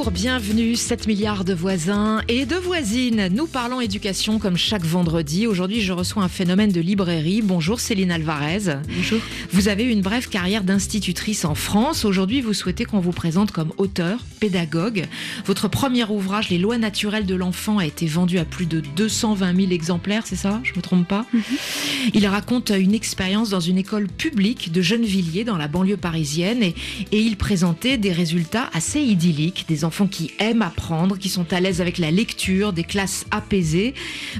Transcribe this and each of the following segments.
Bonjour, bienvenue, 7 milliards de voisins et de voisines. Nous parlons éducation comme chaque vendredi. Aujourd'hui, je reçois un phénomène de librairie. Bonjour Céline Alvarez. Bonjour. Vous avez une brève carrière d'institutrice en France. Aujourd'hui, vous souhaitez qu'on vous présente comme auteur, pédagogue. Votre premier ouvrage, Les lois naturelles de l'enfant, a été vendu à plus de 220 000 exemplaires, c'est ça? Je me trompe pas? Il raconte une expérience dans une école publique de Gennevilliers, dans la banlieue parisienne, et, et il présentait des résultats assez idylliques des enfants qui aiment apprendre, qui sont à l'aise avec la lecture, des classes apaisées.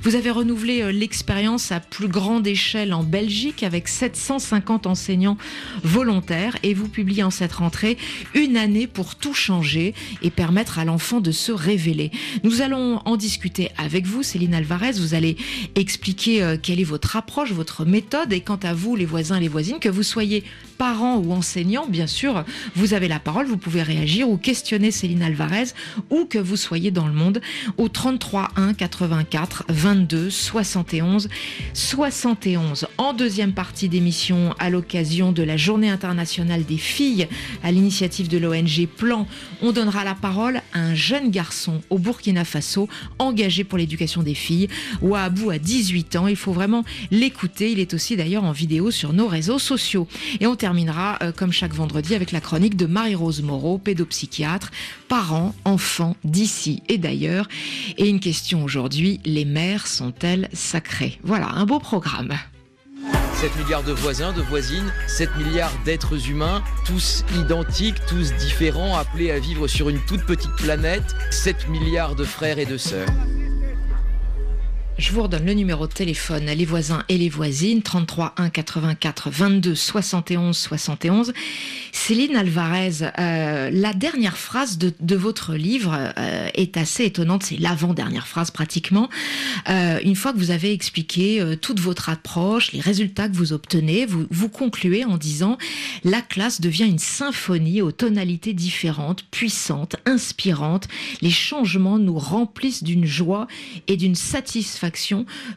Vous avez renouvelé euh, l'expérience à plus grande échelle en Belgique avec 750 enseignants volontaires et vous publiez en cette rentrée une année pour tout changer et permettre à l'enfant de se révéler. Nous allons en discuter avec vous, Céline Alvarez. Vous allez expliquer euh, quelle est votre approche, votre méthode et quant à vous, les voisins et les voisines, que vous soyez parents ou enseignants, bien sûr, vous avez la parole, vous pouvez réagir ou questionner Céline Alvarez, où que vous soyez dans le monde, au 33 1 84 22 71 71. En deuxième partie d'émission, à l'occasion de la Journée internationale des filles, à l'initiative de l'ONG Plan, on donnera la parole à un jeune garçon au Burkina Faso engagé pour l'éducation des filles. Ouabou a 18 ans, il faut vraiment l'écouter. Il est aussi d'ailleurs en vidéo sur nos réseaux sociaux. Et on terminera, euh, comme chaque vendredi, avec la chronique de Marie-Rose Moreau, pédopsychiatre, enfants d'ici et d'ailleurs. Et une question aujourd'hui, les mères sont-elles sacrées? Voilà, un beau programme. 7 milliards de voisins, de voisines, 7 milliards d'êtres humains, tous identiques, tous différents, appelés à vivre sur une toute petite planète, 7 milliards de frères et de sœurs. Je vous redonne le numéro de téléphone, les voisins et les voisines, 33 1 84 22 71 71. Céline Alvarez, euh, la dernière phrase de, de votre livre euh, est assez étonnante, c'est l'avant-dernière phrase pratiquement. Euh, une fois que vous avez expliqué toute votre approche, les résultats que vous obtenez, vous, vous concluez en disant la classe devient une symphonie aux tonalités différentes, puissantes, inspirantes. Les changements nous remplissent d'une joie et d'une satisfaction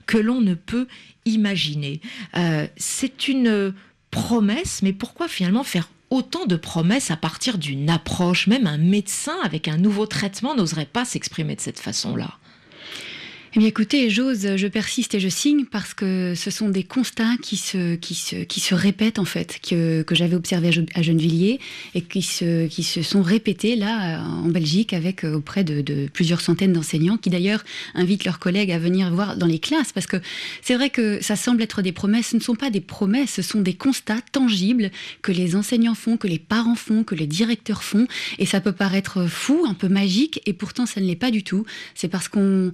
que l'on ne peut imaginer. Euh, c'est une promesse, mais pourquoi finalement faire autant de promesses à partir d'une approche? Même un médecin avec un nouveau traitement n'oserait pas s'exprimer de cette façon-là. Eh bien, écoutez, j'ose, je persiste et je signe parce que ce sont des constats qui se, qui se, qui se répètent en fait, que, que j'avais observé à Gennevilliers et qui se, qui se sont répétés là en Belgique avec euh, auprès de, de plusieurs centaines d'enseignants qui d'ailleurs invitent leurs collègues à venir voir dans les classes parce que c'est vrai que ça semble être des promesses. Ce ne sont pas des promesses, ce sont des constats tangibles que les enseignants font, que les parents font, que les directeurs font et ça peut paraître fou, un peu magique et pourtant ça ne l'est pas du tout. C'est parce qu'on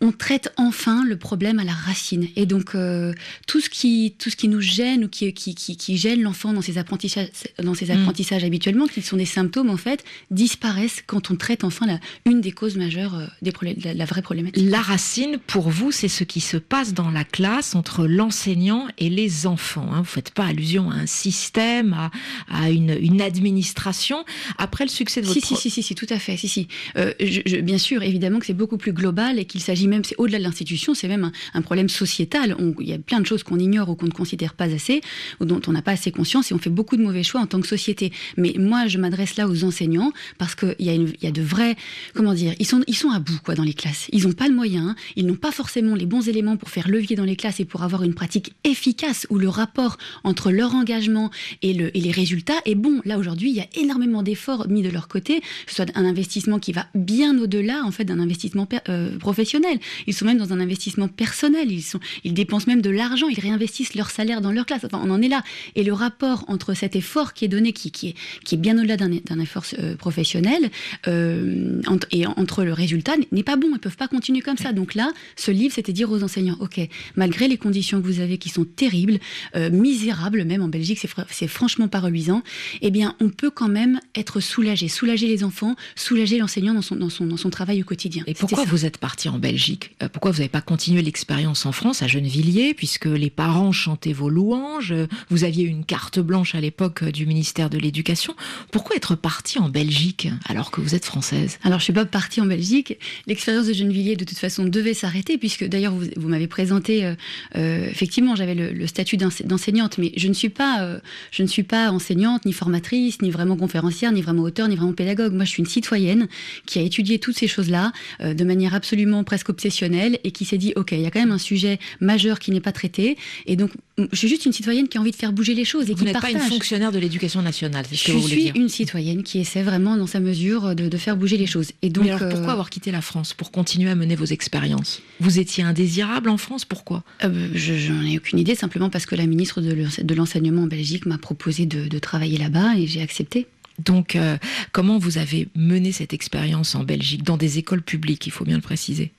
on traite enfin le problème à la racine. Et donc, euh, tout, ce qui, tout ce qui nous gêne ou qui, qui, qui, qui gêne l'enfant dans ses apprentissages, dans ses apprentissages habituellement, qui sont des symptômes, en fait, disparaissent quand on traite enfin la, une des causes majeures euh, des problèmes, la, la vraie problématique. La racine, pour vous, c'est ce qui se passe dans la classe entre l'enseignant et les enfants. Hein. Vous ne faites pas allusion à un système, à, à une, une, administration. Après le succès de votre... Si, si, si, si, si, tout à fait. Si, si. Euh, je, je, bien sûr, évidemment que c'est beaucoup plus global et qu'il s'agit même, c'est au-delà de l'institution, c'est même un, problème sociétal. Il y a plein de choses qu'on ignore ou qu'on ne considère pas assez, ou dont on n'a pas assez conscience, et on fait beaucoup de mauvais choix en tant que société. Mais moi, je m'adresse là aux enseignants parce qu'il y, a de vrais, comment dire, ils sont, à bout quoi dans les classes. Ils n'ont pas le moyen, ils n'ont pas forcément les bons éléments pour faire levier dans les classes et pour avoir une pratique efficace où le rapport entre leur engagement et, le, et les résultats est bon. Là aujourd'hui, il y a énormément d'efforts mis de leur côté, soit un investissement qui va bien au-delà en fait d'un investissement euh, professionnel. Ils sont même dans un investissement personnel. Ils, sont, ils dépensent même de l'argent. Ils réinvestissent leur salaire dans leur classe. Enfin, on en est là. Et le rapport entre cet effort qui est donné, qui, qui, est, qui est bien au-delà d'un effort euh, professionnel, euh, entre, et entre le résultat, n'est pas bon. Ils peuvent pas continuer comme ça. Donc là, ce livre, c'était dire aux enseignants, OK, malgré les conditions que vous avez qui sont terribles, euh, misérables même en Belgique, c'est franchement pas reluisant, eh bien, on peut quand même être soulagé. Soulager les enfants, soulager l'enseignant dans son, dans, son, dans son travail au quotidien. Et pourquoi vous êtes parti en Belgique? Euh, pourquoi vous n'avez pas continué l'expérience en France, à Gennevilliers, puisque les parents chantaient vos louanges, vous aviez une carte blanche à l'époque du ministère de l'Éducation. Pourquoi être parti en Belgique alors que vous êtes française? Alors je suis pas partie en Belgique. L'expérience de Gennevilliers de toute façon devait s'arrêter puisque d'ailleurs vous, m'avez présenté euh, euh, effectivement j'avais le, statut d'enseignante, mais je ne suis pas je ne suis pas enseignante ni formatrice ni vraiment conférencière ni vraiment auteur ni vraiment pédagogue. Moi je suis une citoyenne qui a étudié toutes ces choses-là de manière absolument presque obsessionnelle et qui s'est dit ok, il y a quand même un sujet majeur qui n'est pas traité et donc je suis juste une citoyenne qui a envie de faire bouger les choses et vous qui n'êtes pas une fonctionnaire de l'éducation nationale, c'est ce que je vous voulez dire. Je suis une citoyenne qui essaie vraiment dans sa mesure de, faire bouger les choses. Et donc, alors pourquoi euh, avoir quitté la France pour continuer à mener vos expériences? Vous étiez indésirable en France, pourquoi? Euh, Je n'en ai aucune idée, simplement parce que la ministre de l'enseignement en Belgique m'a proposé de, travailler là-bas et j'ai accepté. Donc, euh, comment vous avez mené cette expérience en Belgique, dans des écoles publiques, il faut bien le préciser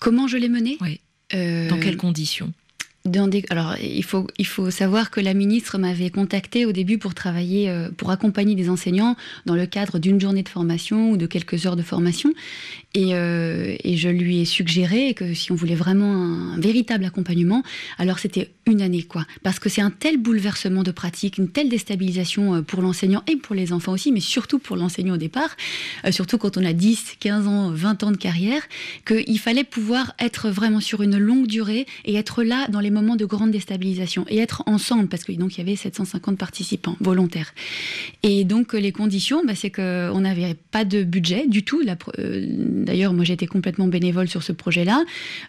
Comment je l'ai menée Oui. Dans quelles conditions alors, il faut, il faut savoir que la ministre m'avait contacté au début pour travailler, euh, pour accompagner des enseignants dans le cadre d'une journée de formation ou de quelques heures de formation. Et, euh, et, je lui ai suggéré que si on voulait vraiment un, véritable accompagnement, alors c'était une année, quoi. Parce que c'est un tel bouleversement de pratique, une telle déstabilisation euh, pour l'enseignant et pour les enfants aussi, mais surtout pour l'enseignant au départ, surtout quand on a 10, 15 ans, 20 ans de carrière, qu'il fallait pouvoir être vraiment sur une longue durée et être là dans les moment de grande déstabilisation et être ensemble parce que donc il y avait 750 participants volontaires. Et donc les conditions, bah, c'est qu'on n'avait pas de budget du tout. Euh, d'ailleurs, moi j'étais complètement bénévole sur ce projet-là,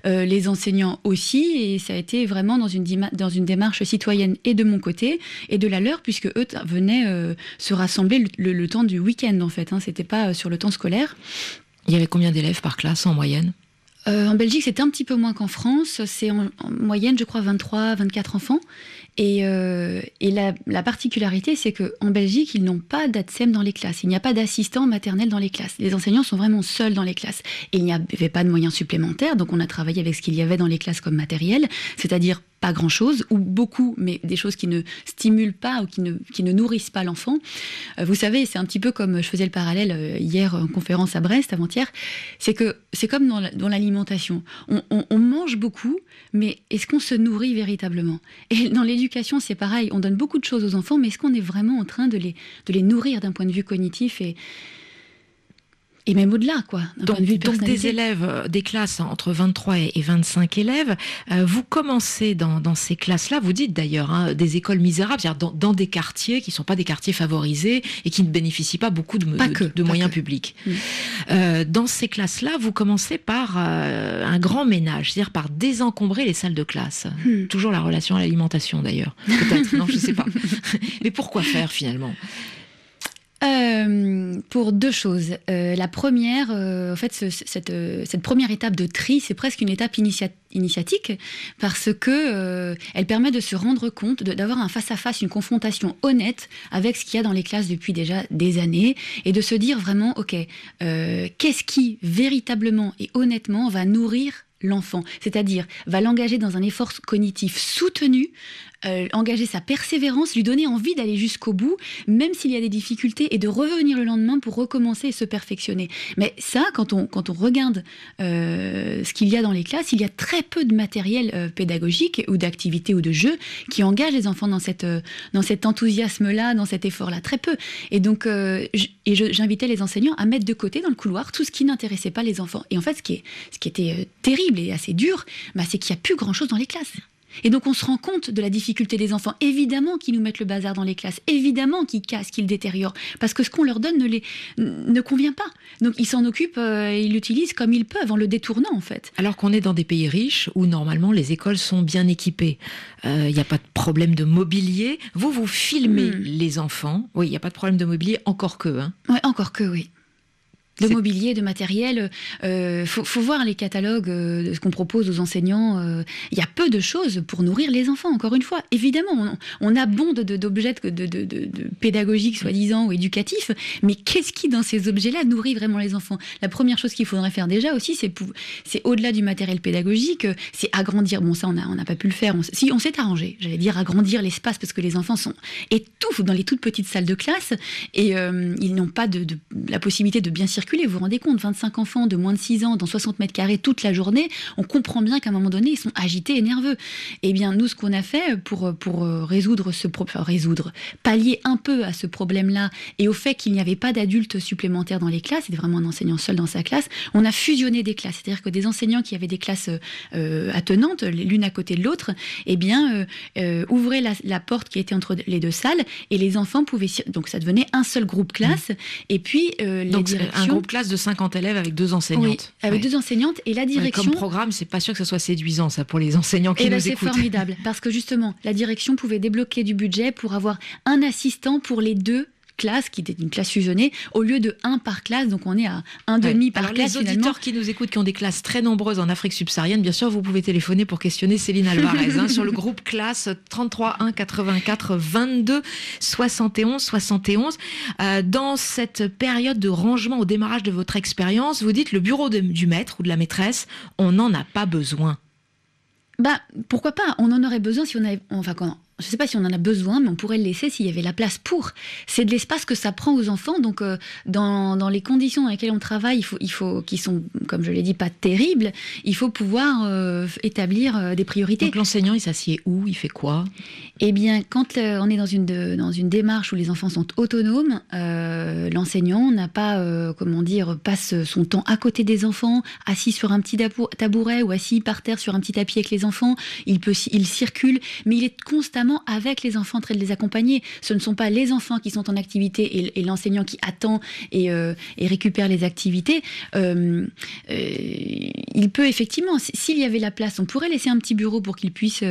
euh, les enseignants aussi, et ça a été vraiment dans une, dans une démarche citoyenne et de mon côté et de la leur puisque eux venaient euh, se rassembler le, temps du week-end en fait. Hein, C'était pas sur le temps scolaire. Il y avait combien d'élèves par classe en moyenne? Euh, en Belgique, c'est un petit peu moins qu'en France. C'est en, moyenne, je crois, 23, 24 enfants. Et, euh, la, particularité, c'est qu'en Belgique, ils n'ont pas d'ATSEM dans les classes. Il n'y a pas d'assistant maternel dans les classes. Les enseignants sont vraiment seuls dans les classes. Et il n'y avait pas de moyens supplémentaires. Donc, on a travaillé avec ce qu'il y avait dans les classes comme matériel, c'est-à-dire pas grand-chose, ou beaucoup, mais des choses qui ne stimulent pas ou qui ne, nourrissent pas l'enfant. Euh, vous savez, c'est un petit peu comme je faisais le parallèle euh, hier en conférence à Brest, avant-hier, c'est que c'est comme dans l'alimentation. On, on, mange beaucoup, mais est-ce qu'on se nourrit véritablement? Et dans l'éducation, c'est pareil, on donne beaucoup de choses aux enfants, mais est-ce qu'on est vraiment en train de les, de les nourrir d'un point de vue cognitif et, et même au-delà, quoi. Donc, donc, des élèves, euh, des classes entre 23 et 25 élèves, euh, vous commencez dans, dans ces classes-là, vous dites d'ailleurs, hein, des écoles misérables, c'est-à-dire dans, dans, des quartiers qui ne sont pas des quartiers favorisés et qui ne bénéficient pas beaucoup de, de, moyens publics. Euh, dans ces classes-là, vous commencez par un grand ménage, c'est-à-dire par désencombrer les salles de classe. Mm. Toujours la relation à l'alimentation d'ailleurs, peut-être, non, je ne sais pas. Mais pourquoi faire finalement? Euh, pour deux choses. Euh, la première, euh, en fait, cette, première étape de tri, c'est presque une étape initiatique parce que elle permet de se rendre compte, d'avoir un face-à-face, une confrontation honnête avec ce qu'il y a dans les classes depuis déjà des années et de se dire vraiment, ok, qu'est-ce qui véritablement et honnêtement va nourrir l'enfant, c'est-à-dire va l'engager dans un effort cognitif soutenu euh, engager sa persévérance, lui donner envie d'aller jusqu'au bout, même s'il y a des difficultés, et de revenir le lendemain pour recommencer et se perfectionner. Mais ça, quand on, quand on regarde euh, ce qu'il y a dans les classes, il y a très peu de matériel euh, pédagogique ou d'activité ou de jeu qui engage les enfants dans, cette, dans cet enthousiasme-là, dans cet effort-là, très peu. Et donc, j'invitais les enseignants à mettre de côté dans le couloir tout ce qui n'intéressait pas les enfants. Et en fait, ce qui, est, ce qui était terrible et assez dur, bah, c'est qu'il n'y a plus grand-chose dans les classes. Et donc on se rend compte de la difficulté des enfants. Évidemment qu'ils nous mettent le bazar dans les classes, évidemment qu'ils cassent, qu'ils détériorent, parce que ce qu'on leur donne ne, les, ne convient pas. Donc ils s'en occupent, euh, ils l'utilisent comme ils peuvent, en le détournant en fait. Alors qu'on est dans des pays riches où normalement les écoles sont bien équipées, il euh, n'y a pas de problème de mobilier. Vous, vous filmez hmm. les enfants. Oui, il n'y a pas de problème de mobilier, encore que. Hein. Oui, encore que, oui de mobilier, de matériel. Euh, faut, voir les catalogues euh, de ce qu'on propose aux enseignants. Il euh, y a peu de choses pour nourrir les enfants. Encore une fois, évidemment, on, on abonde d'objets de, de, de, de, pédagogiques, soi-disant, ou éducatifs. Mais qu'est-ce qui, dans ces objets-là, nourrit vraiment les enfants? La première chose qu'il faudrait faire déjà aussi, c'est c'est au-delà du matériel pédagogique, c'est agrandir. Bon, ça, on n'a on a pas pu le faire. si on s'est arrangé, j'allais dire agrandir l'espace parce que les enfants sont étouffent dans les toutes petites salles de classe et ils n'ont pas de, la possibilité de bien circuler circuler. Vous vous rendez compte, 25 enfants de moins de 6 ans dans 60 mètres carrés toute la journée, on comprend bien qu'à un moment donné, ils sont agités et nerveux. Eh bien, nous, ce qu'on a fait pour, pour résoudre ce problème, résoudre, pallier un peu à ce problème-là et au fait qu'il n'y avait pas d'adultes supplémentaires dans les classes, c'était vraiment un enseignant seul dans sa classe, on a fusionné des classes. C'est-à-dire que des enseignants qui avaient des classes euh, attenantes, l'une à côté de l'autre, eh bien, euh, euh, ouvraient la, porte qui était entre les deux salles et les enfants pouvaient. Donc, ça devenait un seul groupe classe. Mmh. Et puis, les Un groupe classe de 50 élèves avec deux enseignantes. avec deux enseignantes et la direction. comme programme, c'est pas sûr que ce soit séduisant, ça, pour les enseignants qui eh ben, nous écoutent. C'est formidable parce que justement, la direction pouvait débloquer du budget pour avoir un assistant pour les deux classe, qui était une classe fusionnée, au lieu de un par classe. Donc on est à un demi par classe. Les auditeurs qui nous écoutent, qui ont des classes très nombreuses en Afrique subsaharienne, bien sûr, vous pouvez téléphoner pour questionner Céline Alvarez hein, sur le groupe classe 33 1 84 22 71 71. dans cette période de rangement au démarrage de votre expérience, vous dites le bureau du maître ou de la maîtresse, on n'en a pas besoin. Bah, pourquoi pas? On en aurait besoin si on avait. Enfin, quand je ne sais pas si on en a besoin, mais on pourrait le laisser s'il y avait la place pour. C'est de l'espace que ça prend aux enfants. Donc, euh, dans, dans, les conditions dans lesquelles on travaille, il faut, il faut qui sont, comme je l'ai dit, pas terribles, il faut pouvoir euh, établir euh, des priorités. Donc, l'enseignant, il s'assied où? Il fait quoi? Eh bien, quand on est dans une, dans une démarche où les enfants sont autonomes, l'enseignant n'a pas, comment dire, passe son temps à côté des enfants, assis sur un petit tabouret ou assis par terre sur un petit tapis avec les enfants. Il, peut, il circule, mais il est constamment avec les enfants en train de les accompagner. Ce ne sont pas les enfants qui sont en activité et, l'enseignant qui attend et, euh, récupère les activités. Euh, euh, il peut effectivement, s'il y avait la place, on pourrait laisser un petit bureau pour qu'il puisse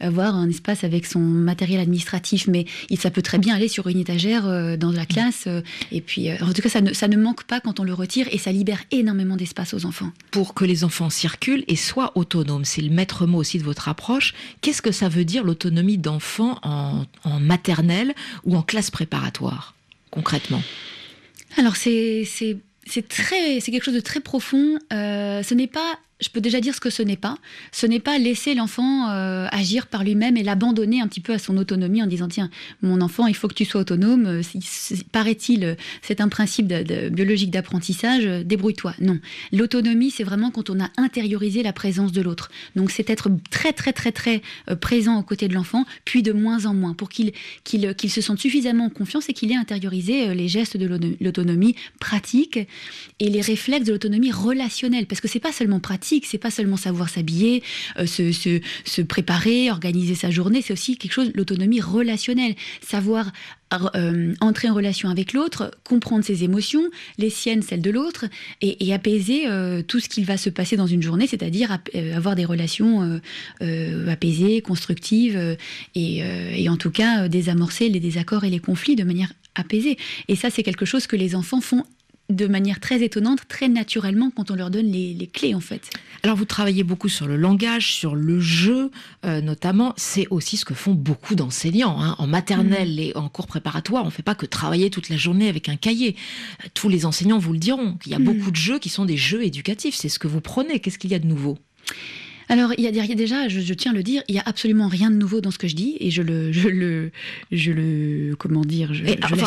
avoir un espace avec son matériel administratif, mais ça peut très bien aller sur une étagère dans la classe. et puis, en tout cas, ça ne, ça ne manque pas quand on le retire et ça libère énormément d'espace aux enfants. Pour que les enfants circulent et soient autonomes, c'est le maître mot aussi de votre approche. Qu'est-ce que ça veut dire l'autonomie en, maternelle ou en classe préparatoire, concrètement? Alors, c'est c'est quelque chose de très profond. Euh, ce n'est pas je peux déjà dire ce que ce n'est pas. Ce n'est pas laisser l'enfant euh, agir par lui-même et l'abandonner un petit peu à son autonomie en disant tiens, mon enfant, il faut que tu sois autonome. Euh, paraît-il, euh, c'est un principe biologique d'apprentissage, débrouille-toi. Non. L'autonomie, c'est vraiment quand on a intériorisé la présence de l'autre. Donc c'est être très très très très présent aux côtés de l'enfant, puis de moins en moins, pour qu'il qu'il se sente suffisamment en confiance et qu'il ait intériorisé les gestes de l'autonomie pratique et les réflexes de l'autonomie relationnelle. Parce que c'est pas seulement pratique c'est pas seulement savoir s'habiller, euh, se, préparer, organiser sa journée, c'est aussi quelque chose, l'autonomie relationnelle, savoir euh, entrer en relation avec l'autre, comprendre ses émotions, les siennes, celles de l'autre, et, apaiser euh, tout ce qu'il va se passer dans une journée, c'est-à-dire avoir des relations apaisées, constructives, et, et, en tout cas désamorcer les désaccords et les conflits de manière apaisée. Et ça, c'est quelque chose que les enfants font de manière très étonnante, très naturellement, quand on leur donne les, clés, en fait. Alors, vous travaillez beaucoup sur le langage, sur le jeu, euh, notamment. C'est aussi ce que font beaucoup d'enseignants. Hein. En maternelle mm. et en cours préparatoire, on ne fait pas que travailler toute la journée avec un cahier. Tous les enseignants vous le diront. Il y a mm. beaucoup de jeux qui sont des jeux éducatifs. C'est ce que vous prenez. Qu'est-ce qu'il y a de nouveau? Alors, il y a déjà, je, tiens à le dire, il y a absolument rien de nouveau dans ce que je dis et je le, je le, je le, comment dire, je,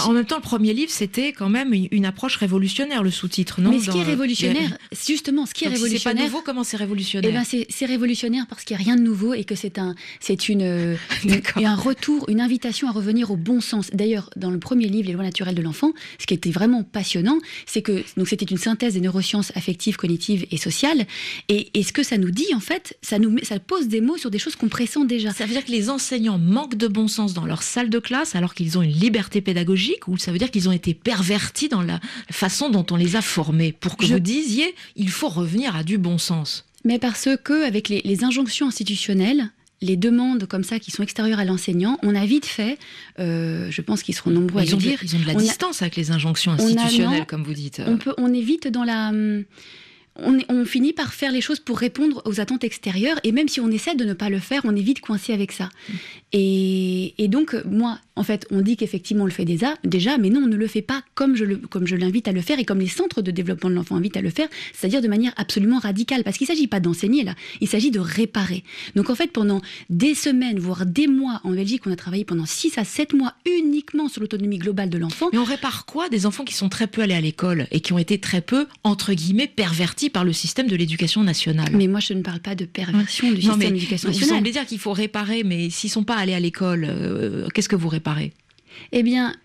En même temps, le premier livre, c'était quand même une, approche révolutionnaire, le sous-titre, non Mais ce qui est révolutionnaire, justement, ce qui est révolutionnaire. C'est pas nouveau, comment c'est révolutionnaire eh ben, c'est révolutionnaire parce qu'il n'y a rien de nouveau et que c'est un, c'est une, un retour, une invitation à revenir au bon sens. D'ailleurs, dans le premier livre, Les lois naturelles de l'enfant, ce qui était vraiment passionnant, c'est que donc c'était une synthèse des neurosciences affectives, cognitives et sociales. Et, et ce que ça nous dit, en fait, ça, nous, ça pose des mots sur des choses qu'on pressent déjà. Ça veut dire que les enseignants manquent de bon sens dans leur salle de classe alors qu'ils ont une liberté pédagogique ou ça veut dire qu'ils ont été pervertis dans la façon dont on les a formés pour que vous disiez il faut revenir à du bon sens mais parce que avec les, injonctions institutionnelles, les demandes comme ça qui sont extérieures à l'enseignant, on a vite fait, euh, je pense qu'ils seront nombreux à le dire. ils ont de la distance avec les injonctions institutionnelles, comme vous dites. On, peut, on est vite dans la... Hum, on, finit par faire les choses pour répondre aux attentes extérieures, et même si on essaie de ne pas le faire, on est vite coincé avec ça. Et, donc, moi, en fait, on dit qu'effectivement, on le fait déjà, déjà, mais non, on ne le fait pas comme je, le, comme je l'invite à le faire et comme les centres de développement de l'enfant invitent à le faire, c'est-à-dire de manière absolument radicale. Parce qu'il ne s'agit pas d'enseigner, là, il s'agit de réparer. Donc, en fait, pendant des semaines, voire des mois, en Belgique, on a travaillé pendant 6 à 7 mois uniquement sur l'autonomie globale de l'enfant. Mais on répare quoi des enfants qui sont très peu allés à l'école et qui ont été très peu, entre guillemets, pervertis par le système de l'éducation nationale? Mais moi, je ne parle pas de perversion du système d'éducation nationale. Vous semblez dire qu'il faut réparer, mais s'ils ne sont pas allés à l'école, euh, qu'est-ce que vous réparez? Eh bien,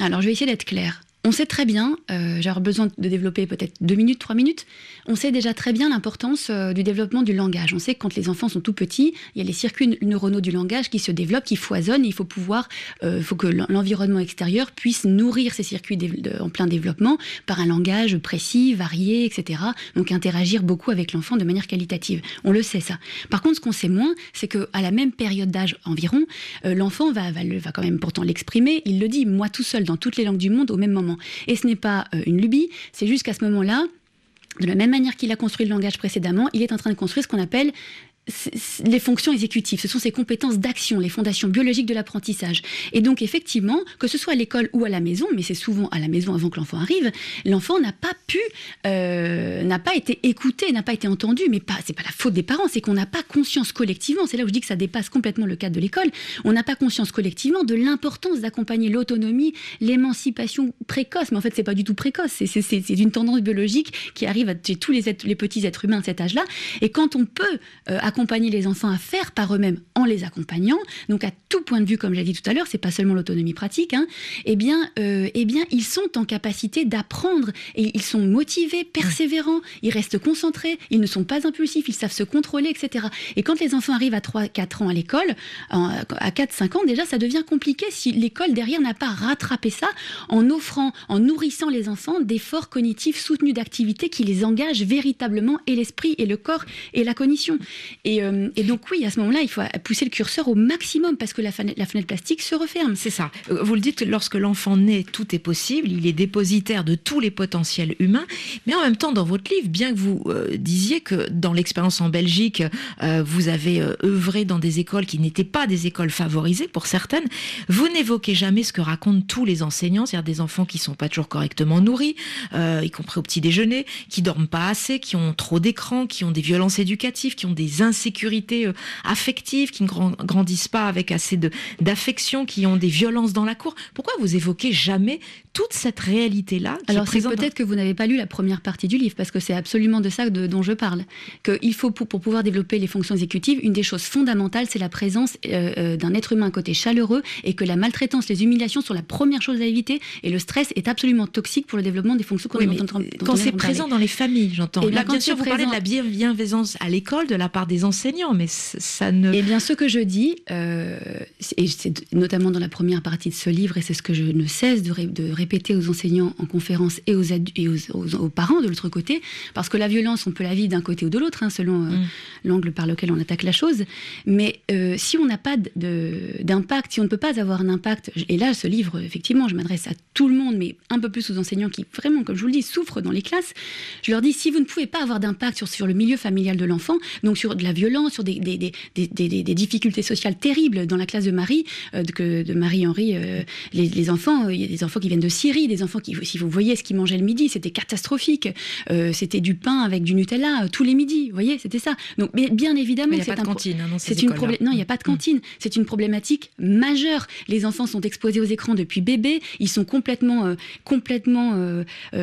alors je vais essayer d'être claire. On sait très bien, euh, j'ai besoin de développer peut-être deux minutes, trois minutes, on sait déjà très bien l'importance euh, du développement du langage. On sait que quand les enfants sont tout petits, il y a les circuits neuronaux du langage qui se développent, qui foisonnent, il faut pouvoir, euh, faut que l'environnement extérieur puisse nourrir ces circuits en plein développement par un langage précis, varié, etc. Donc interagir beaucoup avec l'enfant de manière qualitative. On le sait ça. Par contre, ce qu'on sait moins, c'est qu'à la même période d'âge environ, euh, l'enfant va, va, va quand même pourtant l'exprimer, il le dit, moi tout seul, dans toutes les langues du monde, au même moment. Et ce n'est pas euh, une lubie, c'est juste qu'à ce moment-là, de la même manière qu'il a construit le langage précédemment, il est en train de construire ce qu'on appelle les fonctions exécutives, ce sont ses compétences d'action, les fondations biologiques de l'apprentissage. Et donc effectivement, que ce soit à l'école ou à la maison, mais c'est souvent à la maison avant que l'enfant arrive, l'enfant n'a pas pu, euh, n'a pas été écouté, n'a pas été entendu, mais pas, c'est pas la faute des parents, c'est qu'on n'a pas conscience collectivement. C'est là où je dis que ça dépasse complètement le cadre de l'école. On n'a pas conscience collectivement de l'importance d'accompagner l'autonomie, l'émancipation précoce. Mais en fait, c'est pas du tout précoce. C'est une tendance biologique qui arrive à tous les, les petits êtres humains à cet âge-là. Et quand on peut euh, les enfants à faire par eux-mêmes en les accompagnant, donc à tout point de vue, comme j'ai dit tout à l'heure, c'est pas seulement l'autonomie pratique, hein, eh bien, euh, eh bien, ils sont en capacité d'apprendre et ils sont motivés, persévérants, ils restent concentrés, ils ne sont pas impulsifs, ils savent se contrôler, etc. Et quand les enfants arrivent à 3-4 ans à l'école, à 4-5 ans déjà, ça devient compliqué si l'école derrière n'a pas rattrapé ça en offrant, en nourrissant les enfants d'efforts cognitifs soutenus d'activités qui les engagent véritablement et l'esprit et le corps et la cognition. Euh, et, donc oui, à ce moment-là, il faut pousser le curseur au maximum parce que la fenêtre, la fenêtre plastique se referme. C'est ça. Euh, vous le dites, lorsque l'enfant naît, tout est possible. Il est dépositaire de tous les potentiels humains. Mais en même temps, dans votre livre, bien que vous euh, disiez que dans l'expérience en Belgique, vous avez œuvré dans des écoles qui n'étaient pas des écoles favorisées pour certaines, vous n'évoquez jamais ce que racontent tous les enseignants, c'est-à-dire des enfants qui sont pas toujours correctement nourris, y compris au petit déjeuner, qui dorment pas assez, qui ont trop d'écrans, qui ont des violences éducatives, qui ont des insécurité euh, affectives, qui ne grandissent pas avec assez d'affection, qui ont des violences dans la cour. Pourquoi vous évoquez jamais toute cette réalité-là Alors c'est peut-être que vous n'avez pas lu la première partie du livre, parce que c'est absolument de ça dont je parle. Qu'il faut, pour, pouvoir développer les fonctions exécutives, une des choses fondamentales, c'est la présence euh, euh, d'un être humain côté chaleureux, et que la maltraitance, les humiliations sont la première chose à éviter, et le stress est absolument toxique pour le développement des fonctions oui, Quand c'est présent dans les familles, j'entends. Eh Là, bien sûr, vous parlez de la bienveillance à l'école de la part des enseignants, mais ça ne... Eh bien, ce que je dis, euh, et c'est notamment dans la première partie de ce livre, et c'est ce que je ne cesse de, de répéter aux enseignants en conférence et aux, et aux, parents de l'autre côté, parce que la violence, on peut la vivre d'un côté ou de l'autre, hein, selon euh, mm. l'angle par lequel on attaque la chose. Mais euh, si on n'a pas d'impact, si on ne peut pas avoir un impact, et là, ce livre, effectivement, je m'adresse à tout le monde, mais un peu plus aux enseignants qui, vraiment, comme je vous le dis, souffrent dans les classes, je leur dis, si vous ne pouvez pas avoir d'impact sur, sur le milieu familial de l'enfant, donc sur de la violence, sur des, des, des, des, difficultés sociales terribles dans la classe de Marie, euh, de, de Marie-Henri, les, les, enfants, il y a des enfants qui viennent de Syrie, des enfants qui, si vous voyez ce qu'ils mangeaient le midi, c'était catastrophique. Euh, c'était du pain avec du Nutella euh, tous les midis, vous voyez, c'était ça. Donc, mais bien évidemment, c'est un cantine. Hein, c'est une non, il n'y a pas de mm. cantine. C'est une problématique majeure. Les enfants sont exposés aux écrans depuis bébé. Ils sont complètement, euh, complètement,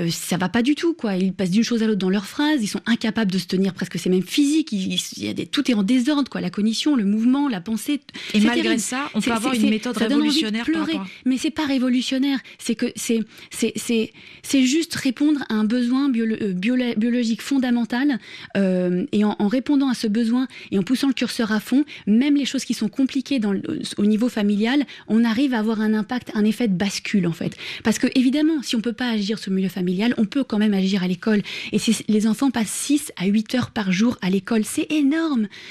ça va pas du tout, quoi. Ils passent d'une chose à l'autre dans leurs phrases. Ils sont incapables de se tenir presque. C'est même physique. Il, y a des, tout est en désordre, quoi. La cognition, le mouvement, la pensée. Et malgré ça, on peut avoir une méthode révolutionnaire. Pleurer. Mais c'est pas révolutionnaire. C'est que c'est c'est juste répondre à un besoin euh, biologique fondamental. Euh, et en, répondant à ce besoin et en poussant le curseur à fond, même les choses qui sont compliquées dans au niveau familial, on arrive à avoir un impact, un effet de bascule en fait. Parce que évidemment, si on peut pas agir sur le milieu familial, on peut quand même agir à l'école. Et les enfants passent 6 à 8 heures par jour à l'école. C'est énorme.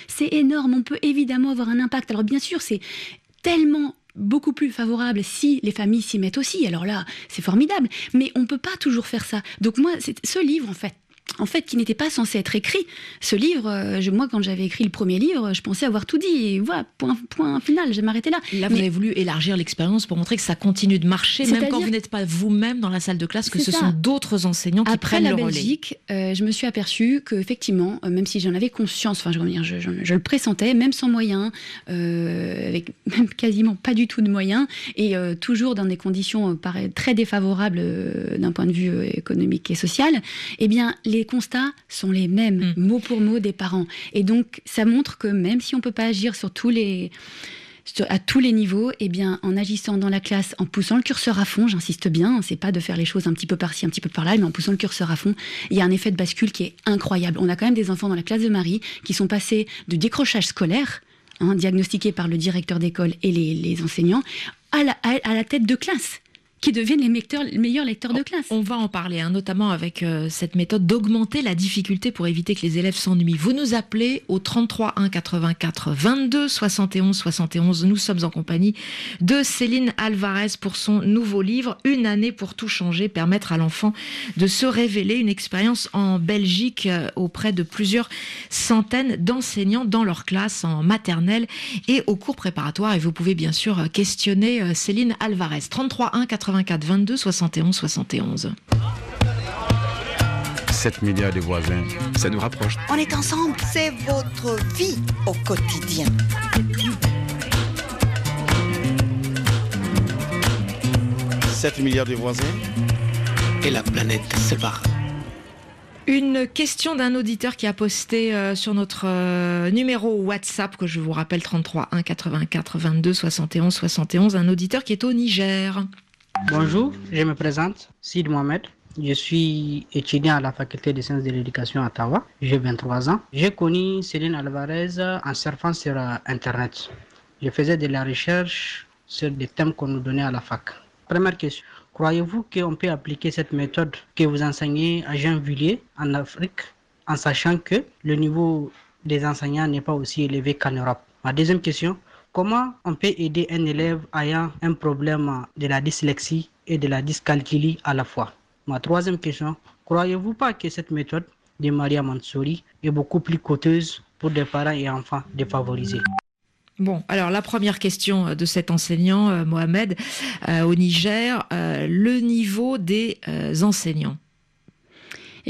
C'est énorme. On peut évidemment avoir un impact. Alors bien sûr, c'est tellement beaucoup plus favorable si les familles s'y mettent aussi. Alors là, c'est formidable. Mais on ne peut pas toujours faire ça. Donc moi, ce livre, en fait, en fait, qui n'était pas censé être écrit. Ce livre, euh, moi, quand j'avais écrit le premier livre, je pensais avoir tout dit. Et voilà, point, point final, j'ai m'arrêter là. Là, vous avez voulu élargir l'expérience pour montrer que ça continue de marcher, même quand vous n'êtes pas vous-même dans la salle de classe, que ce sont d'autres enseignants qui prennent le Belgique, euh, je me suis aperçue qu'effectivement, euh, même si j'en avais conscience, enfin, je, je, je, je, le pressentais, même sans moyens, avec même quasiment pas du tout de moyens, et toujours dans des conditions très défavorables d'un point de vue économique et social, eh bien, les constats sont les mêmes, mm. mot pour mot des parents. Et donc, ça montre que même si on ne peut pas agir sur tous les à tous les niveaux, eh bien, en agissant dans la classe, en poussant le curseur à fond, j'insiste bien, c'est pas de faire les choses un petit peu par-ci, un petit peu par-là, mais en poussant le curseur à fond, il y a un effet de bascule qui est incroyable. On a quand même des enfants dans la classe de Marie qui sont passés de décrochage scolaire, hein, diagnostiqué par le directeur d'école et les, enseignants, à la tête de classe qui deviennent les, meilleurs lecteurs de classe. On va en parler, hein, notamment avec euh, cette méthode d'augmenter la difficulté pour éviter que les élèves s'ennuient. Vous nous appelez au 33 1 84 22 71 71. Nous sommes en compagnie de Céline Alvarez pour son nouveau livre Une année pour tout changer, permettre à l'enfant de se révéler. Une expérience en Belgique euh, auprès de plusieurs centaines d'enseignants dans leur classe en maternelle et au cours préparatoire. Et vous pouvez bien sûr euh, questionner Céline Alvarez. 33 1 84 84 22 71 71. 7 milliards de voisins, ça nous rapproche. On est ensemble, c'est votre vie au quotidien. « 7 milliards de voisins et la planète se barre. Une question d'un auditeur qui a posté euh, sur notre euh, numéro WhatsApp, que je vous rappelle 33 1 84 22 71 71, un auditeur qui est au Niger. Bonjour, je me présente, Sid Mohamed. Je suis étudiant à la faculté des sciences de l'éducation à Ottawa. J'ai 23 ans. J'ai connu Céline Alvarez en surfant sur euh, Internet. Je faisais de la recherche sur des thèmes qu'on nous donnait à la fac. Première question. Croyez-vous qu'on peut appliquer cette méthode que vous enseignez à Jean-Villiers en Afrique en sachant que le niveau des enseignants n'est pas aussi élevé qu'en Europe? Ma deuxième question. Comment on peut aider un élève ayant un problème de la dyslexie et de la dyscalculie à la fois? Ma troisième question, croyez-vous pas que cette méthode de Maria Mansouri est beaucoup plus coûteuse pour des parents et enfants défavorisés? Bon, alors la première question de cet enseignant, euh, Mohamed, euh, au Niger, euh, le niveau des enseignants.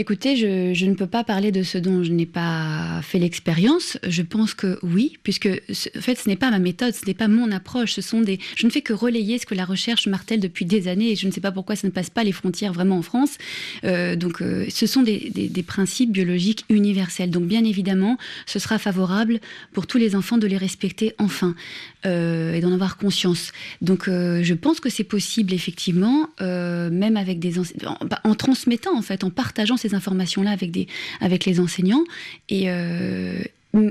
Écoutez, je, ne peux pas parler de ce dont je n'ai pas fait l'expérience. Je pense que oui, puisque en fait, ce n'est pas ma méthode, ce n'est pas mon approche. Ce sont des, je ne fais que relayer ce que la recherche martèle depuis des années, et je ne sais pas pourquoi ça ne passe pas les frontières vraiment en France. Euh, donc, euh, ce sont des, principes biologiques universels. Donc, bien évidemment, ce sera favorable pour tous les enfants de les respecter enfin euh, et d'en avoir conscience. Donc, je pense que c'est possible effectivement, même avec des en, en transmettant en fait, en partageant ces informations-là avec, des, avec les enseignants. Et, euh,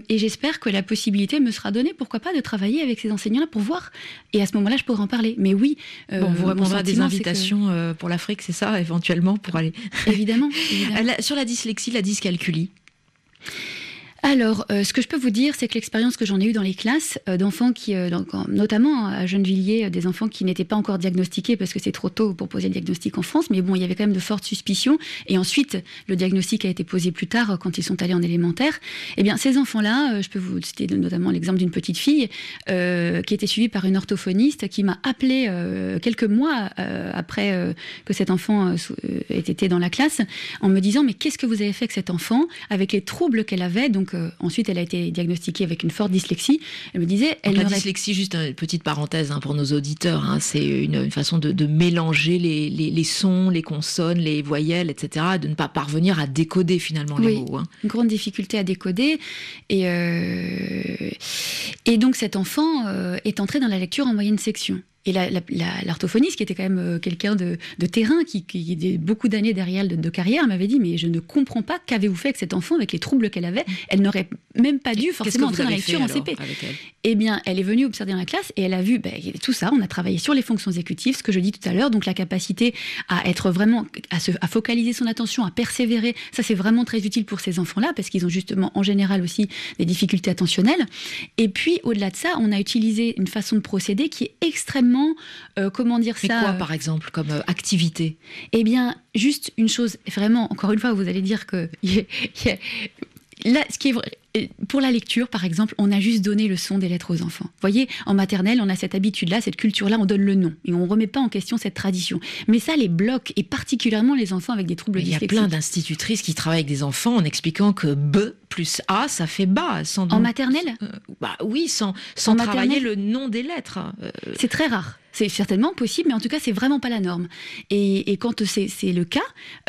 et j'espère que la possibilité me sera donnée, pourquoi pas, de travailler avec ces enseignants-là pour voir. Et à ce moment-là, je pourrai en parler. Mais oui. Euh, bon, vous répondrez à des invitations euh, pour l'Afrique, c'est ça, éventuellement, pour aller. Évidemment. évidemment. sur la dyslexie, la dyscalculie alors, euh, ce que je peux vous dire, c'est que l'expérience que j'en ai eue dans les classes euh, d'enfants qui, euh, notamment à Gennevilliers, des enfants qui n'étaient pas encore diagnostiqués parce que c'est trop tôt pour poser le diagnostic en France, mais bon, il y avait quand même de fortes suspicions. Et ensuite, le diagnostic a été posé plus tard quand ils sont allés en élémentaire. Eh bien, ces enfants-là, je peux vous citer notamment l'exemple d'une petite fille qui était suivie par une orthophoniste qui m'a appelé quelques mois après que cet enfant ait été dans la classe en me disant mais qu'est-ce que vous avez fait avec cet enfant avec les troubles qu'elle avait? Donc ensuite, elle a été diagnostiquée avec une forte dyslexie. Elle me disait, elle la dyslexie, juste une petite parenthèse hein, pour nos auditeurs, hein, c'est une, façon de, mélanger les, sons, les consonnes, les voyelles, etc., de ne pas parvenir à décoder finalement les mots. Hein. Une grande difficulté à décoder. Et, euh, et donc cet enfant euh, est entré dans la lecture en moyenne section. Et l'orthophoniste, qui était quand même euh, quelqu'un de, terrain, qui, qui a beaucoup d'années derrière de, carrière, m'avait dit Mais je ne comprends pas, qu'avez-vous fait avec cet enfant, avec les troubles qu'elle avait? Elle n'aurait même pas dû forcément entrer dans la lecture en CP. Eh bien, elle est venue observer dans la classe et elle a vu ben, tout ça. On a travaillé sur les fonctions exécutives, ce que je dis tout à l'heure, donc la capacité à être vraiment, à, se, à focaliser son attention, à persévérer. Ça, c'est vraiment très utile pour ces enfants-là, parce qu'ils ont justement, en général aussi, des difficultés attentionnelles. Et puis, au-delà de ça, on a utilisé une façon de procéder qui est extrêmement vraiment, euh, comment dire Mais ça quoi, euh, par exemple, comme euh, activité? Eh bien, juste une chose, vraiment, encore une fois, vous allez dire que là, ce qui est vrai, pour la lecture, par exemple, on a juste donné le son des lettres aux enfants. Vous voyez, en maternelle, on a cette habitude-là, cette culture-là, on donne le nom et on remet pas en question cette tradition. Mais ça les bloque, et particulièrement les enfants avec des troubles Il y a dyslexiques. plein d'institutrices qui travaillent avec des enfants en expliquant que B plus A, ça fait bas. Sans En maternelle, Euh, bah oui, sans, sans En travailler le nom des lettres. Euh, c'est très rare. C'est certainement possible, mais en tout cas, c'est vraiment pas la norme. Et, et quand c'est c'est le cas,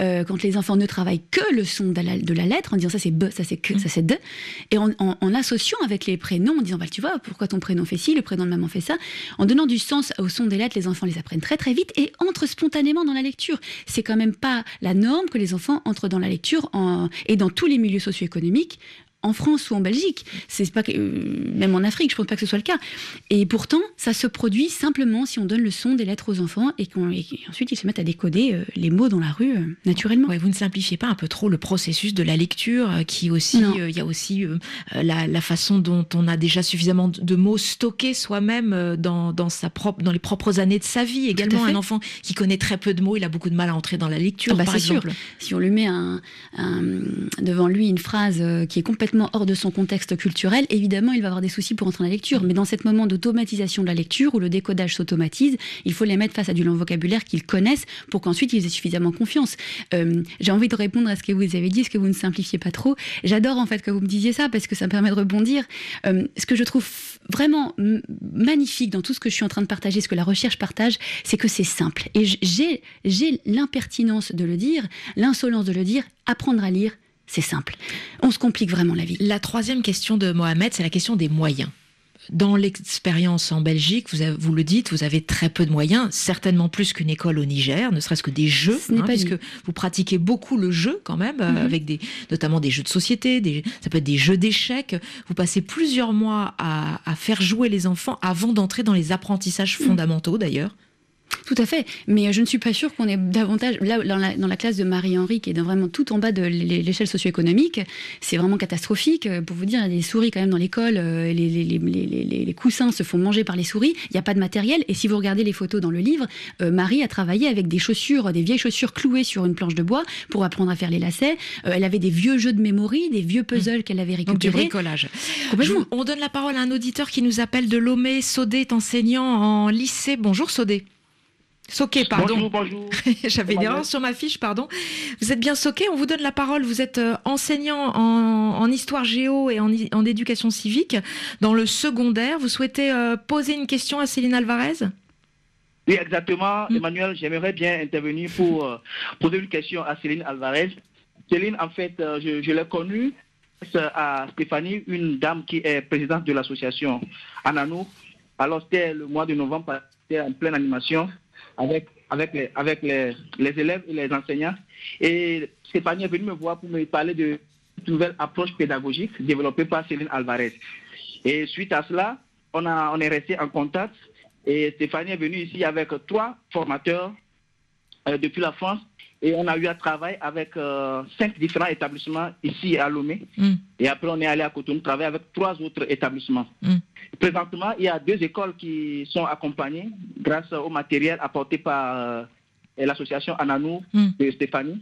euh, quand les enfants ne travaillent que le son de la, de la lettre, en disant ça c'est B, ça c'est que, ça c'est D, et en, associant avec les prénoms, en disant bah, tu vois, pourquoi ton prénom fait ci, le prénom de maman fait ça, en donnant du sens au son des lettres, les enfants les apprennent très très vite et entrent spontanément dans la lecture. C'est quand même pas la norme que les enfants entrent dans la lecture et dans tous les milieux socio-économiques. En France ou en Belgique, c'est pas euh, même en Afrique, je pense pas que ce soit le cas. Et pourtant, ça se produit simplement si on donne le son des lettres aux enfants et qu'ensuite ils se mettent à décoder euh, les mots dans la rue euh, naturellement. Ouais, vous ne simplifiez pas un peu trop le processus de la lecture, qui aussi, il y a aussi la, la façon dont on a déjà suffisamment de, mots stockés soi-même dans, dans sa propre, dans les propres années de sa vie. Également, un enfant qui connaît très peu de mots, il a beaucoup de mal à entrer dans la lecture, Ah bah, par sûr. exemple. Si on lui met un, un- devant lui une phrase qui est complètement hors de son contexte culturel, évidemment, il va avoir des soucis pour entrer dans la lecture. Mais dans ce moment d'automatisation de la lecture, où le décodage s'automatise, il faut les mettre face à du long vocabulaire qu'ils connaissent pour qu'ensuite ils aient suffisamment confiance. Euh, J'ai envie de répondre à ce que vous avez dit, ce que vous ne simplifiez pas trop. J'adore en fait que vous me disiez ça parce que ça me permet de rebondir. Euh, ce que je trouve vraiment magnifique dans tout ce que je suis en train de partager, ce que la recherche partage, c'est que c'est simple. Et j'ai l'impertinence de le dire, l'insolence de le dire, apprendre à lire, c'est simple. On se complique vraiment la vie. La troisième question de Mohamed, c'est la question des moyens. Dans l'expérience en Belgique, vous, avez- vous le dites, vous avez très peu de moyens, certainement plus qu'une école au Niger, ne serait-ce que des jeux, Ce n'est pas puisque dit. vous pratiquez beaucoup le jeu quand même, euh, Mhm. avec des, notamment des jeux de société, des, ça peut être des jeux d'échecs. Vous passez plusieurs mois à, à faire jouer les enfants avant d'entrer dans les apprentissages fondamentaux d'ailleurs. Tout à fait. Mais euh, je ne suis pas sûre qu'on ait davantage. Là, dans la, dans la classe de Marie-Henri, qui est dans vraiment tout en bas de l'é- l'échelle socio-économique, c'est vraiment catastrophique. Euh, Pour vous dire, il y a des souris quand même dans l'école. euh, Les, les, les, les- les- les coussins se font manger par les souris. Il n'y a pas de matériel. Et si vous regardez les photos dans le livre, euh, Marie a travaillé avec des chaussures, des vieilles chaussures clouées sur une planche de bois pour apprendre à faire les lacets. Euh, elle avait des vieux jeux de mémoire, des vieux puzzles qu'elle avait Donc du récupérés. bricolage. Je on donne la parole à un auditeur qui nous appelle de Lomé. Sodé est enseignant en lycée. Bonjour Sodé. Soqué, pardon. Bonjour, bonjour. J'avais une erreur sur ma fiche, pardon. Vous êtes bien soqué, on vous donne la parole. Vous êtes euh, enseignant en, en histoire géo et en, éducation civique dans le secondaire. Vous souhaitez euh, poser une question à Céline Alvarez? Oui, exactement. Mm. Emmanuel, j'aimerais bien intervenir pour euh, poser une question à Céline Alvarez. Céline, en fait, euh, je, je l'ai connue à Stéphanie, une dame qui est présidente de l'association Ananou. Alors, c'était le mois de novembre, c'était en pleine animation avec, avec, les, avec les, les élèves et les enseignants. Et Stéphanie est venue me voir pour me parler de nouvelle approche pédagogique développée par Céline Alvarez. Et suite à cela, on, a, on est resté en contact et Stéphanie est venue ici avec trois formateurs euh, depuis la France et on a eu à travailler avec euh, cinq différents établissements ici à Lomé. Mm. Et après, on est allé à Cotonou travailler avec trois autres établissements. Mm. Présentement, il y a deux écoles qui sont accompagnées grâce au matériel apporté par euh, l'association Ananou Mm. de Stéphanie.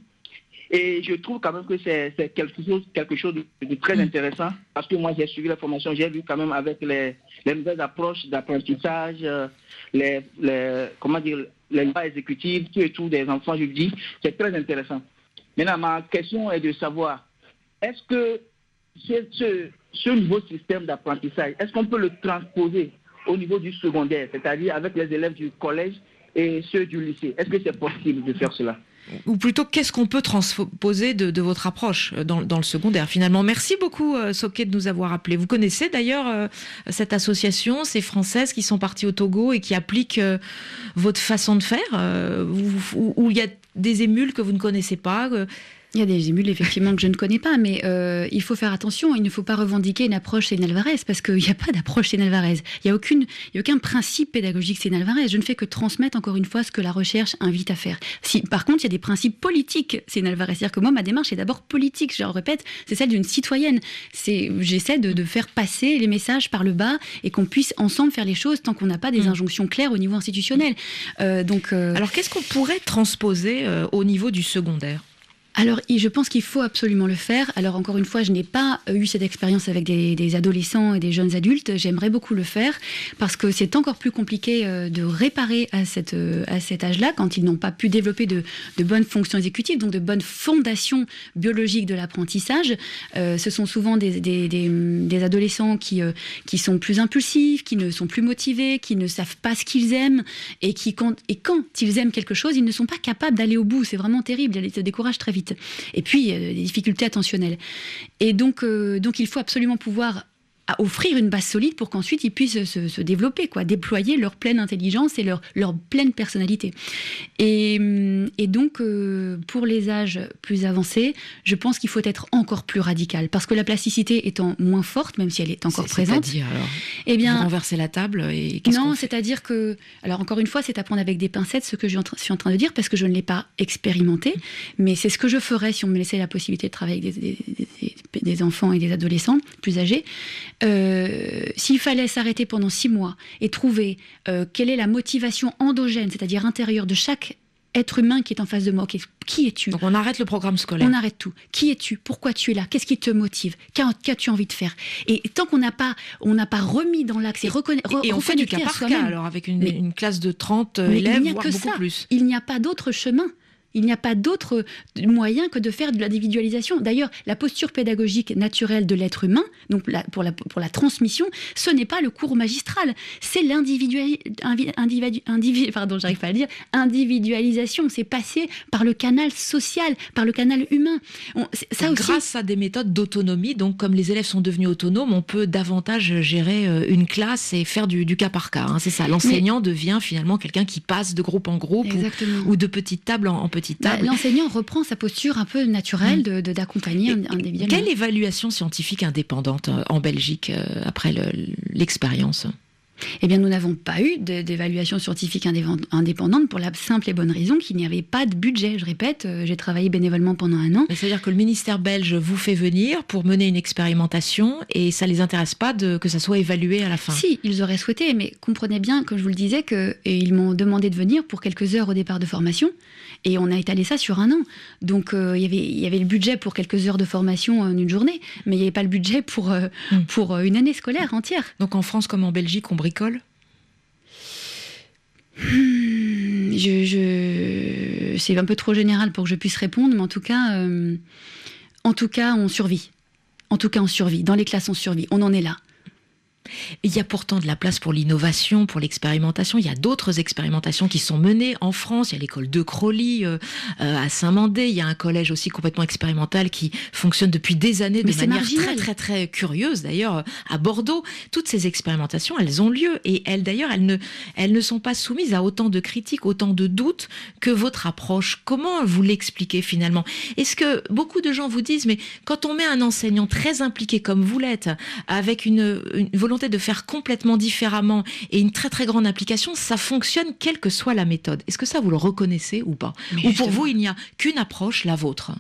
Et je trouve quand même que c'est quelque chose, quelque chose de, de très Mm. intéressant parce que moi j'ai suivi la formation, j'ai vu quand même avec les, les nouvelles approches d'apprentissage, euh, les, les, comment dire, les lois exécutives, tout et tout des enfants, je dis, c'est très intéressant. Maintenant, ma question est de savoir, est-ce que ce, ce nouveau système d'apprentissage, est-ce qu'on peut le transposer au niveau du secondaire, c'est-à-dire avec les élèves du collège et ceux du lycée? Est-ce que c'est possible de faire cela? Ou plutôt, qu'est-ce qu'on peut transposer de, votre approche euh, dans, le secondaire? Finalement Merci beaucoup euh, Soké de nous avoir appelés. Vous connaissez d'ailleurs euh, cette association, ces Françaises qui sont parties au Togo et qui appliquent votre façon de faire où, il y a des émules que vous ne connaissez pas Il y a des émules effectivement que je ne connais pas, mais euh, il faut faire attention. Il ne faut pas revendiquer une approche Céline Alvarez parce qu'il n'y a pas d'approche Céline Alvarez. Il n'y a, aucune, il y a aucun principe pédagogique Céline Alvarez. Je ne fais que transmettre encore une fois ce que la recherche invite à faire. Si, par contre, il y a des principes politiques Céline Alvarez. C'est-à-dire que moi, ma démarche est d'abord politique. Je le répète, c'est celle d'une citoyenne. C'est, j'essaie de, de, faire passer les messages par le bas et qu'on puisse ensemble faire les choses tant qu'on n'a pas des mmh. injonctions claires au niveau institutionnel. Euh, donc, euh... alors, qu'est-ce qu'on pourrait transposer au niveau du secondaire? Alors, je pense qu'il faut absolument le faire. Alors, encore une fois, je n'ai pas eu cette expérience avec des, adolescents et des jeunes adultes. J'aimerais beaucoup le faire parce que c'est encore plus compliqué euh, de réparer euh, à cet âge-là quand ils n'ont pas pu développer de, bonnes fonctions exécutives, donc de bonnes fondations biologiques de l'apprentissage. Euh, ce sont souvent des, adolescents qui, euh, sont plus impulsifs, qui ne sont plus motivés, qui ne savent pas ce qu'ils aiment et qui, quand, quand ils aiment quelque chose, ils ne sont pas capables d'aller au bout. C'est vraiment terrible. Ils se découragent très vite. Et puis, euh, des difficultés attentionnelles. Et donc, euh, donc, il faut absolument pouvoir à offrir une base solide pour qu'ensuite ils puissent se, se, développer, quoi, déployer leur pleine intelligence et leur, leur pleine personnalité. Et, et donc, euh, pour les âges plus avancés, je pense qu'il faut être encore plus radical, parce que la plasticité étant moins forte, même si elle est encore est, présente. C'est-à-dire, alors, eh bien, renverser la table et non, c'est-à-dire que, alors encore une fois, c'est à prendre avec des pincettes ce que je suis en train de dire, parce que je ne l'ai pas expérimenté, mais c'est ce que je ferais si on me laissait la possibilité de travailler avec des, des, des, des enfants et des adolescents plus âgés. Euh, s'il fallait s'arrêter pendant six mois et trouver euh, quelle est la motivation endogène, c'est-à-dire intérieure de chaque être humain qui est en face de moi. Qui es-tu? Donc on arrête le programme scolaire. On arrête tout. Qui es-tu? Pourquoi tu es là? Qu'est-ce qui te motive? Qu'as-tu envie de faire? Et tant qu'on n'a pas, on n'a pas remis dans l'axe et, reconna... et, et on fait du cas par cas alors avec une, mais, une classe de 30 élèves, voire que beaucoup ça. plus. Il n'y a pas d'autre chemin. Il n'y a pas d'autre moyen que de faire de l'individualisation. D'ailleurs, la posture pédagogique naturelle de l'être humain, donc la, pour, la, pour la transmission, ce n'est pas le cours magistral, c'est l'individualisation. C'est passer par le canal social, par le canal humain. On, ça aussi... Grâce à des méthodes d'autonomie, donc comme les élèves sont devenus autonomes, on peut davantage gérer euh, une classe et faire du, du cas par cas. Hein, c'est ça. L'enseignant Mais... devient finalement quelqu'un qui passe de groupe en groupe ou, ou, de petite table en, en petite bah, L'enseignant reprend sa posture un peu naturelle mmh. d'accompagner de, un, un Quelle évaluation scientifique indépendante euh, en Belgique euh, après l'expérience? Eh bien, nous n'avons pas eu d'évaluation scientifique indépendante pour la simple et bonne raison qu'il n'y avait pas de budget. Je répète, euh, j'ai travaillé bénévolement pendant un an. C'est-à-dire que le ministère belge vous fait venir pour mener une expérimentation et ça ne les intéresse pas de, que ça soit évalué à la fin? Si, ils auraient souhaité, mais comprenez bien, comme je vous le disais, qu'ils m'ont demandé de venir pour quelques heures au départ de formation et on a étalé ça sur un an. Donc, euh, y il y avait le budget pour quelques heures de formation en une journée, mais il n'y avait pas le budget pour, euh, mmh. pour une année scolaire entière. Donc, en France comme en Belgique, on bricole? Hmm, je, je... C'est un peu trop général pour que je puisse répondre, mais en tout cas, euh, en tout cas, on survit. En tout cas, on survit. Dans les classes, on survit. On en est là. Il y a pourtant de la place pour l'innovation, pour l'expérimentation. Il y a d'autres expérimentations qui sont menées en France. Il y a l'école de Crowley euh, à Saint-Mandé. Il y a un collège aussi complètement expérimental qui fonctionne depuis des années Mais de manière marginal. très très très curieuse. D'ailleurs, à Bordeaux, toutes ces expérimentations, elles ont lieu et elles d'ailleurs, elles ne, elles ne sont pas soumises à autant de critiques, autant de doutes que votre approche. Comment vous l'expliquez finalement? Est-ce que beaucoup de gens vous disent, mais quand on met un enseignant très impliqué comme vous l'êtes, avec une, une volonté de faire complètement différemment et une très très grande application, ça fonctionne quelle que soit la méthode. Est-ce que ça vous le reconnaissez ou pas? Mais Ou justement. pour vous, il n'y a qu'une approche, la vôtre?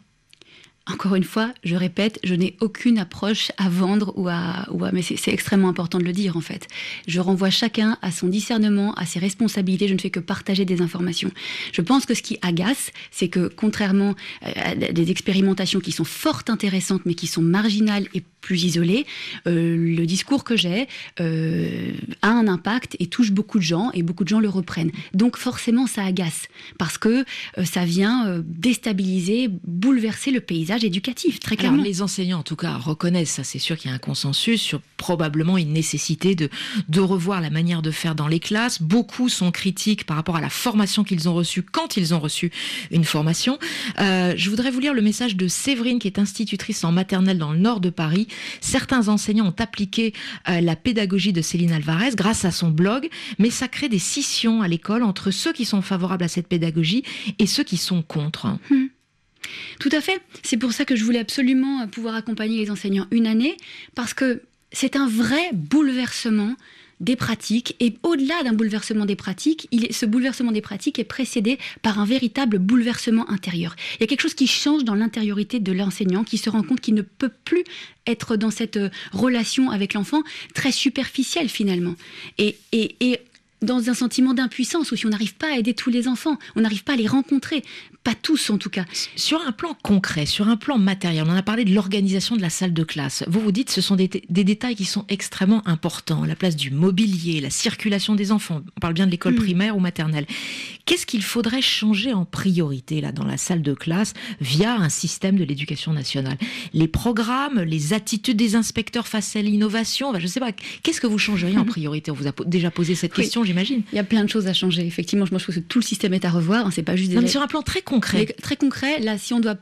Encore une fois, je répète, je n'ai aucune approche à vendre ou à, mais c'est extrêmement important de le dire en fait. Je renvoie chacun à son discernement, à ses responsabilités. Je ne fais que partager des informations. Je pense que ce qui agace, c'est que contrairement à des expérimentations qui sont fort intéressantes mais qui sont marginales et plus isolées, euh, le discours que j'ai euh, a un impact et touche beaucoup de gens et beaucoup de gens le reprennent. Donc forcément, ça agace parce que euh, ça vient euh, déstabiliser, bouleverser le paysage éducatif, très clairement. Alors, les enseignants, en tout cas, reconnaissent ça. C'est sûr qu'il y a un consensus sur probablement une nécessité de, de revoir la manière de faire dans les classes. Beaucoup sont critiques par rapport à la formation qu'ils ont reçue quand ils ont reçu une formation. Euh, je voudrais vous lire le message de Séverine, qui est institutrice en maternelle dans le nord de Paris. Certains enseignants ont appliqué euh, la pédagogie de Céline Alvarez grâce à son blog, mais ça crée des scissions à l'école entre ceux qui sont favorables à cette pédagogie et ceux qui sont contre. Hmm. Tout à fait. C'est pour ça que je voulais absolument pouvoir accompagner les enseignants une année, parce que c'est un vrai bouleversement des pratiques. Et au-delà d'un bouleversement des pratiques, ce bouleversement des pratiques est précédé par un véritable bouleversement intérieur. Il y a quelque chose qui change dans l'intériorité de l'enseignant, qui se rend compte qu'il ne peut plus être dans cette euh, relation avec l'enfant très superficielle finalement. Et, dans un sentiment d'impuissance, où si on n'arrive pas à aider tous les enfants, on n'arrive pas à les rencontrer, pas tous en tout cas. Sur un plan concret, sur un plan matériel, on a parlé de l'organisation de la salle de classe. Vous vous dites ce sont des, des, détails qui sont extrêmement importants. La place du mobilier, la circulation des enfants. On parle bien de l'école mmh. primaire ou maternelle. Qu'est-ce qu'il faudrait changer en priorité là dans la salle de classe via un système de l'éducation nationale? Les programmes, les attitudes des inspecteurs face à l'innovation? je ne sais pas. Qu'est-ce que vous changeriez en priorité? On vous a déjà posé cette oui. question, j'imagine. Il y a plein de choses à changer. Effectivement, je pense que tout le système est à revoir. C'est pas juste. Des... Non, mais sur un plan très concret. Mais très concret. Là, si on doit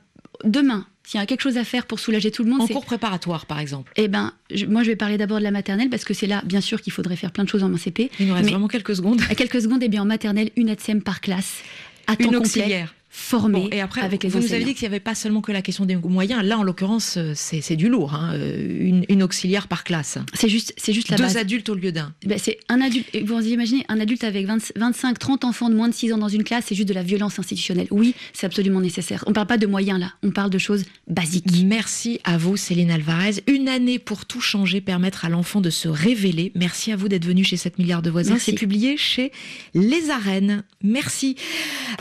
demain s'il y a quelque chose à faire pour soulager tout le monde. En cours préparatoire, par exemple. Eh ben, je, moi, je vais parler d'abord de la maternelle parce que c'est là, bien sûr, qu'il faudrait faire plein de choses en CP. Il nous reste vraiment quelques secondes. À quelques secondes, et eh bien en maternelle, une ATSEM par classe. À une auxiliaire formés bon, et après, avec les vous enseignants. nous avez dit qu'il n'y avait pas seulement que la question des moyens. Là, en l'occurrence, c'est du lourd. Hein. Une, une, auxiliaire par classe. C'est juste, c'est juste la Deux base. adultes au lieu d'un. Ben, c'est un adulte. Vous vous imaginez un adulte avec 20, 25, 30 enfants de moins de 6 ans dans une classe, c'est juste de la violence institutionnelle. Oui, c'est absolument nécessaire. On ne parle pas de moyens là. On parle de choses basiques. Merci à vous, Céline Alvarez. Une année pour tout changer, permettre à l'enfant de se révéler. Merci à vous d'être venu chez 7 milliards de voisins. C'est publié chez Les Arènes. Merci.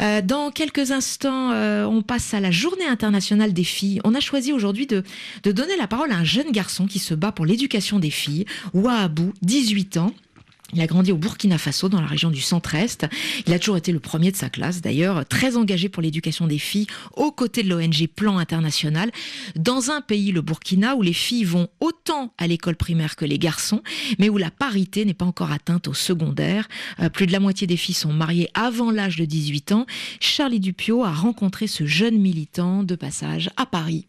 Euh, dans quelques instants. Euh, on passe à la journée internationale des filles. On a choisi aujourd'hui de, de donner la parole à un jeune garçon qui se bat pour l'éducation des filles, Wahabou, 18 ans. Il a grandi au Burkina Faso, dans la région du centre-est. Il a toujours été le premier de sa classe, d'ailleurs, très engagé pour l'éducation des filles, aux côtés de l'ONG Plan International, dans un pays, le Burkina, où les filles vont autant à l'école primaire que les garçons, mais où la parité n'est pas encore atteinte au secondaire. Euh, plus de la moitié des filles sont mariées avant l'âge de 18 ans. Charlie Dupio a rencontré ce jeune militant de passage à Paris.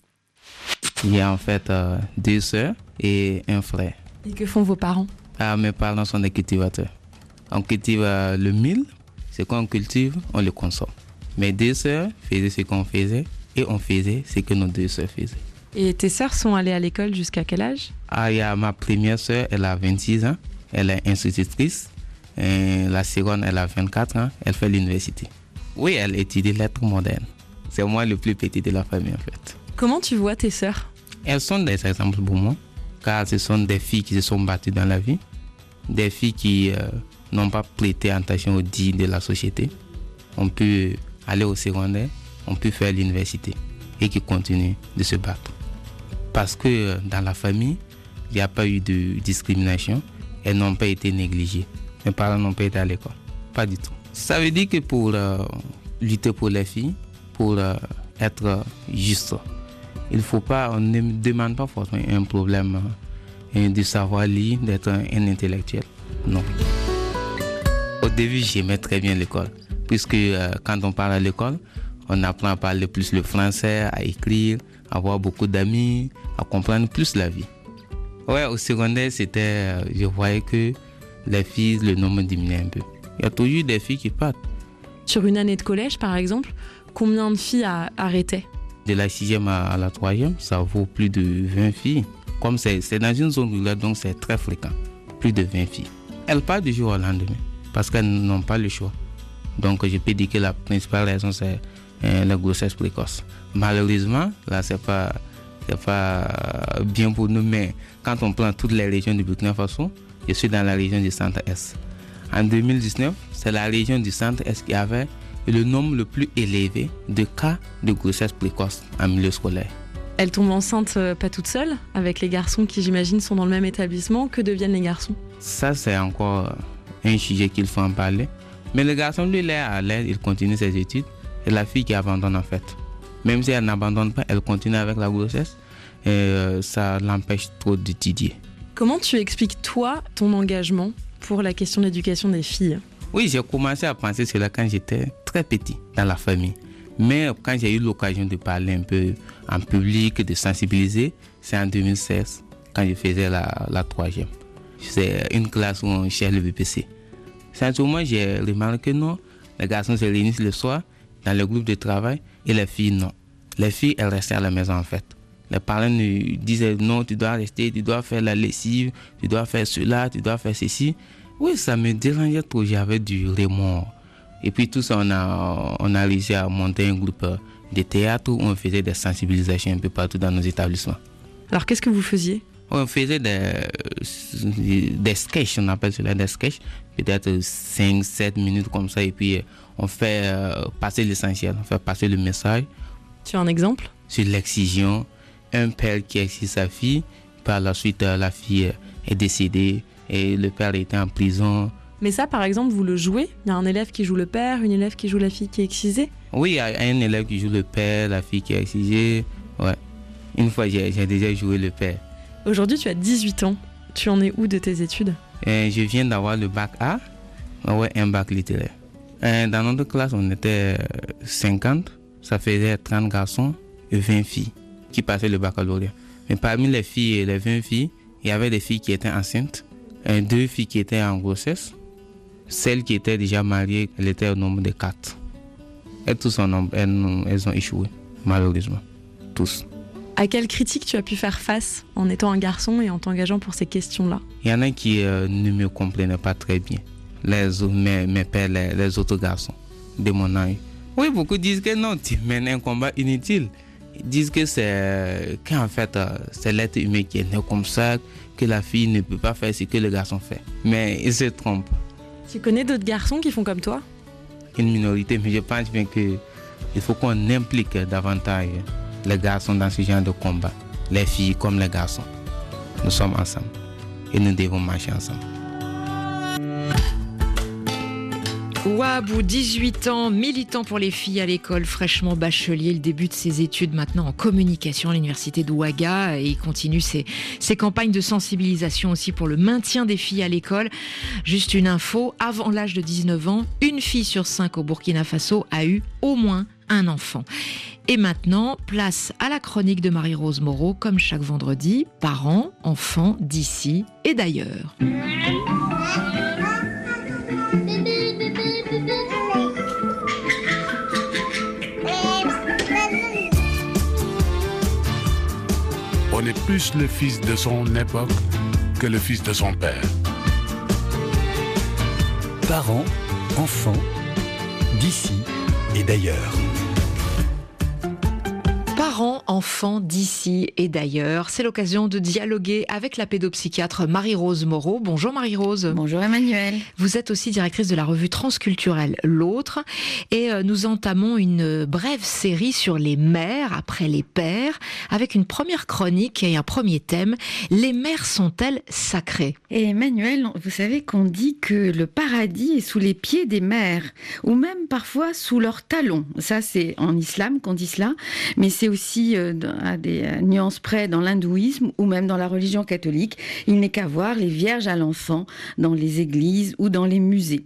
Il y a en fait euh, deux sœurs et un frère. Et que font vos parents? Ah, mes parents sont des cultivateurs. On cultive euh, le mil, ce qu'on cultive, on le consomme. Mes deux sœurs faisaient ce qu'on faisait et on faisait ce que nos deux sœurs faisaient. Et tes sœurs sont allées à l'école jusqu'à quel âge? Ah, il y a ma première sœur, elle a 26 ans, elle est institutrice. Et la seconde, elle a 24 ans, elle fait l'université. Oui, elle étudie lettres modernes. C'est moi le plus petit de la famille en fait. Comment tu vois tes sœurs? Elles sont des exemples pour moi car ce sont des filles qui se sont battues dans la vie, des filles qui euh, n'ont pas prêté attention aux dits de la société. On peut aller au secondaire, on peut faire l'université et qui continuent de se battre. Parce que euh, dans la famille, il n'y a pas eu de discrimination, elles n'ont pas été négligées. Mes parents n'ont pas été à l'école, pas du tout. Ça veut dire que pour euh, lutter pour les filles, pour être juste, il faut pas, on ne demande pas forcément un problème hein, de savoir lire, d'être un, intellectuel. Non. Au début, j'aimais très bien l'école, puisque euh, quand on parle à l'école, on apprend à parler plus le français, à écrire, à avoir beaucoup d'amis, à comprendre plus la vie. Ouais, au secondaire, c'était, euh, je voyais que les filles, le nombre diminuait un peu. Il y a toujours des filles qui partent. Sur une année de collège, par exemple, combien de filles a arrêté de la sixième à la troisième, ça vaut plus de 20 filles. Comme c'est dans une zone rurale, donc c'est très fréquent. Plus de 20 filles. Elles partent du jour au lendemain parce qu'elles n'ont pas le choix. Donc je peux dire que la principale raison, c'est euh, la grossesse précoce. Malheureusement, là, c'est pas, pas bien pour nous, mais quand on prend toutes les régions du Burkina Faso, je suis dans la région du centre-est. En 2019, c'est la région du centre-est qui avait le nombre le plus élevé de cas de grossesse précoce en milieu scolaire. Elle tombe enceinte euh, pas toute seule, avec les garçons qui j'imagine sont dans le même établissement. Que deviennent les garçons? Ça c'est encore un sujet qu'il faut en parler. Mais le garçon lui il est à l'aise, il continue ses études. Et la fille qui abandonne en fait. Même si elle n'abandonne pas, elle continue avec la grossesse. Et euh, ça l'empêche trop d'étudier. Comment tu expliques toi ton engagement pour la question de l'éducation des filles? Oui, j'ai commencé à penser cela quand j'étais très petit dans la famille. Mais quand j'ai eu l'occasion de parler un peu en public, de sensibiliser, c'est en 2016, quand je faisais la, troisième. C'est une classe où on cherche le BPC. C'est ce moment j'ai remarqué que non, les garçons se réunissent le soir dans le groupe de travail et les filles non. Les filles, elles restaient à la maison en fait. Les parents nous disaient non, tu dois rester, tu dois faire la lessive, tu dois faire cela, tu dois faire ceci. Oui, ça me dérangeait trop, j'avais du remords. Et puis tout ça, on a, on a réussi à monter un groupe de théâtre où on faisait des sensibilisations un peu partout dans nos établissements. Alors qu'est-ce que vous faisiez? On faisait des, des sketchs, on appelle cela des sketchs, peut-être 5-7 minutes comme ça, et puis on fait euh, passer l'essentiel, on fait passer le message. Tu as un exemple? Sur l'excision, un père qui excite sa fille, par la suite euh, la fille est décédée et le père était en prison. Mais ça, par exemple, vous le jouez? Il y a un élève qui joue le père, une élève qui joue la fille qui est excisée? Oui, il y a un élève qui joue le père, la fille qui est excisée. Ouais. Une fois, j'ai déjà joué le père. Aujourd'hui, tu as 18 ans. Tu en es où de tes études? Euh, Je viens d'avoir le bac A, ouais, un bac littéraire. Euh, dans notre classe, on était 50. Ça faisait 30 garçons et 20 filles qui passaient le baccalauréat. Mais parmi les filles et les 20 filles, il y avait des filles qui étaient enceintes, deux filles qui étaient en grossesse. Celles qui étaient déjà mariées, elles étaient au nombre de 4. Et tous en nombre, elles, elles ont échoué, malheureusement. Tous. À quelle critique tu as pu faire face en étant un garçon et en t'engageant pour ces questions-là? Il y en a qui euh, ne me comprenaient pas très bien. Les, mes, mes pères, les, les, autres garçons de mon âge. Oui, beaucoup disent que non, tu mènes un combat inutile. Ils disent que c'est qu'en fait, euh, c'est l'être humain qui est né comme ça, que la fille ne peut pas faire ce que le garçon fait. Mais ils se trompent. Tu connais d'autres garçons qui font comme toi? Une minorité, mais je pense bien qu'il faut qu'on implique davantage les garçons dans ce genre de combat. Les filles comme les garçons. Nous sommes ensemble et nous devons marcher ensemble. Wabou, 18 ans, militant pour les filles à l'école, fraîchement bachelier. Il débute ses études maintenant en communication à l'université d'Ouaga et il continue ses, campagnes de sensibilisation aussi pour le maintien des filles à l'école. Juste une info, avant l'âge de 19 ans, une fille sur cinq au Burkina Faso a eu au moins un enfant. Et maintenant, place à la chronique de Marie-Rose Moreau, comme chaque vendredi, parents, enfants d'ici et d'ailleurs. Plus le fils de son époque que le fils de son père. Parents, enfants, d'ici et d'ailleurs. Parents, enfants d'ici et d'ailleurs, c'est l'occasion de dialoguer avec la pédopsychiatre Marie-Rose Moreau. Bonjour Marie-Rose. Bonjour Emmanuel. Vous êtes aussi directrice de la revue transculturelle L'autre et euh, nous entamons une brève série sur les mères après les pères avec une première chronique et un premier thème. Les mères sont-elles sacrées? Et Emmanuel, vous savez qu'on dit que le paradis est sous les pieds des mères ou même parfois sous leurs talons. Ça c'est en islam qu'on dit cela, mais c'est aussi euh, à des euh, nuances près dans l'hindouisme ou même dans la religion catholique. Il n'est qu'à voir les vierges à l'enfant dans les églises ou dans les musées.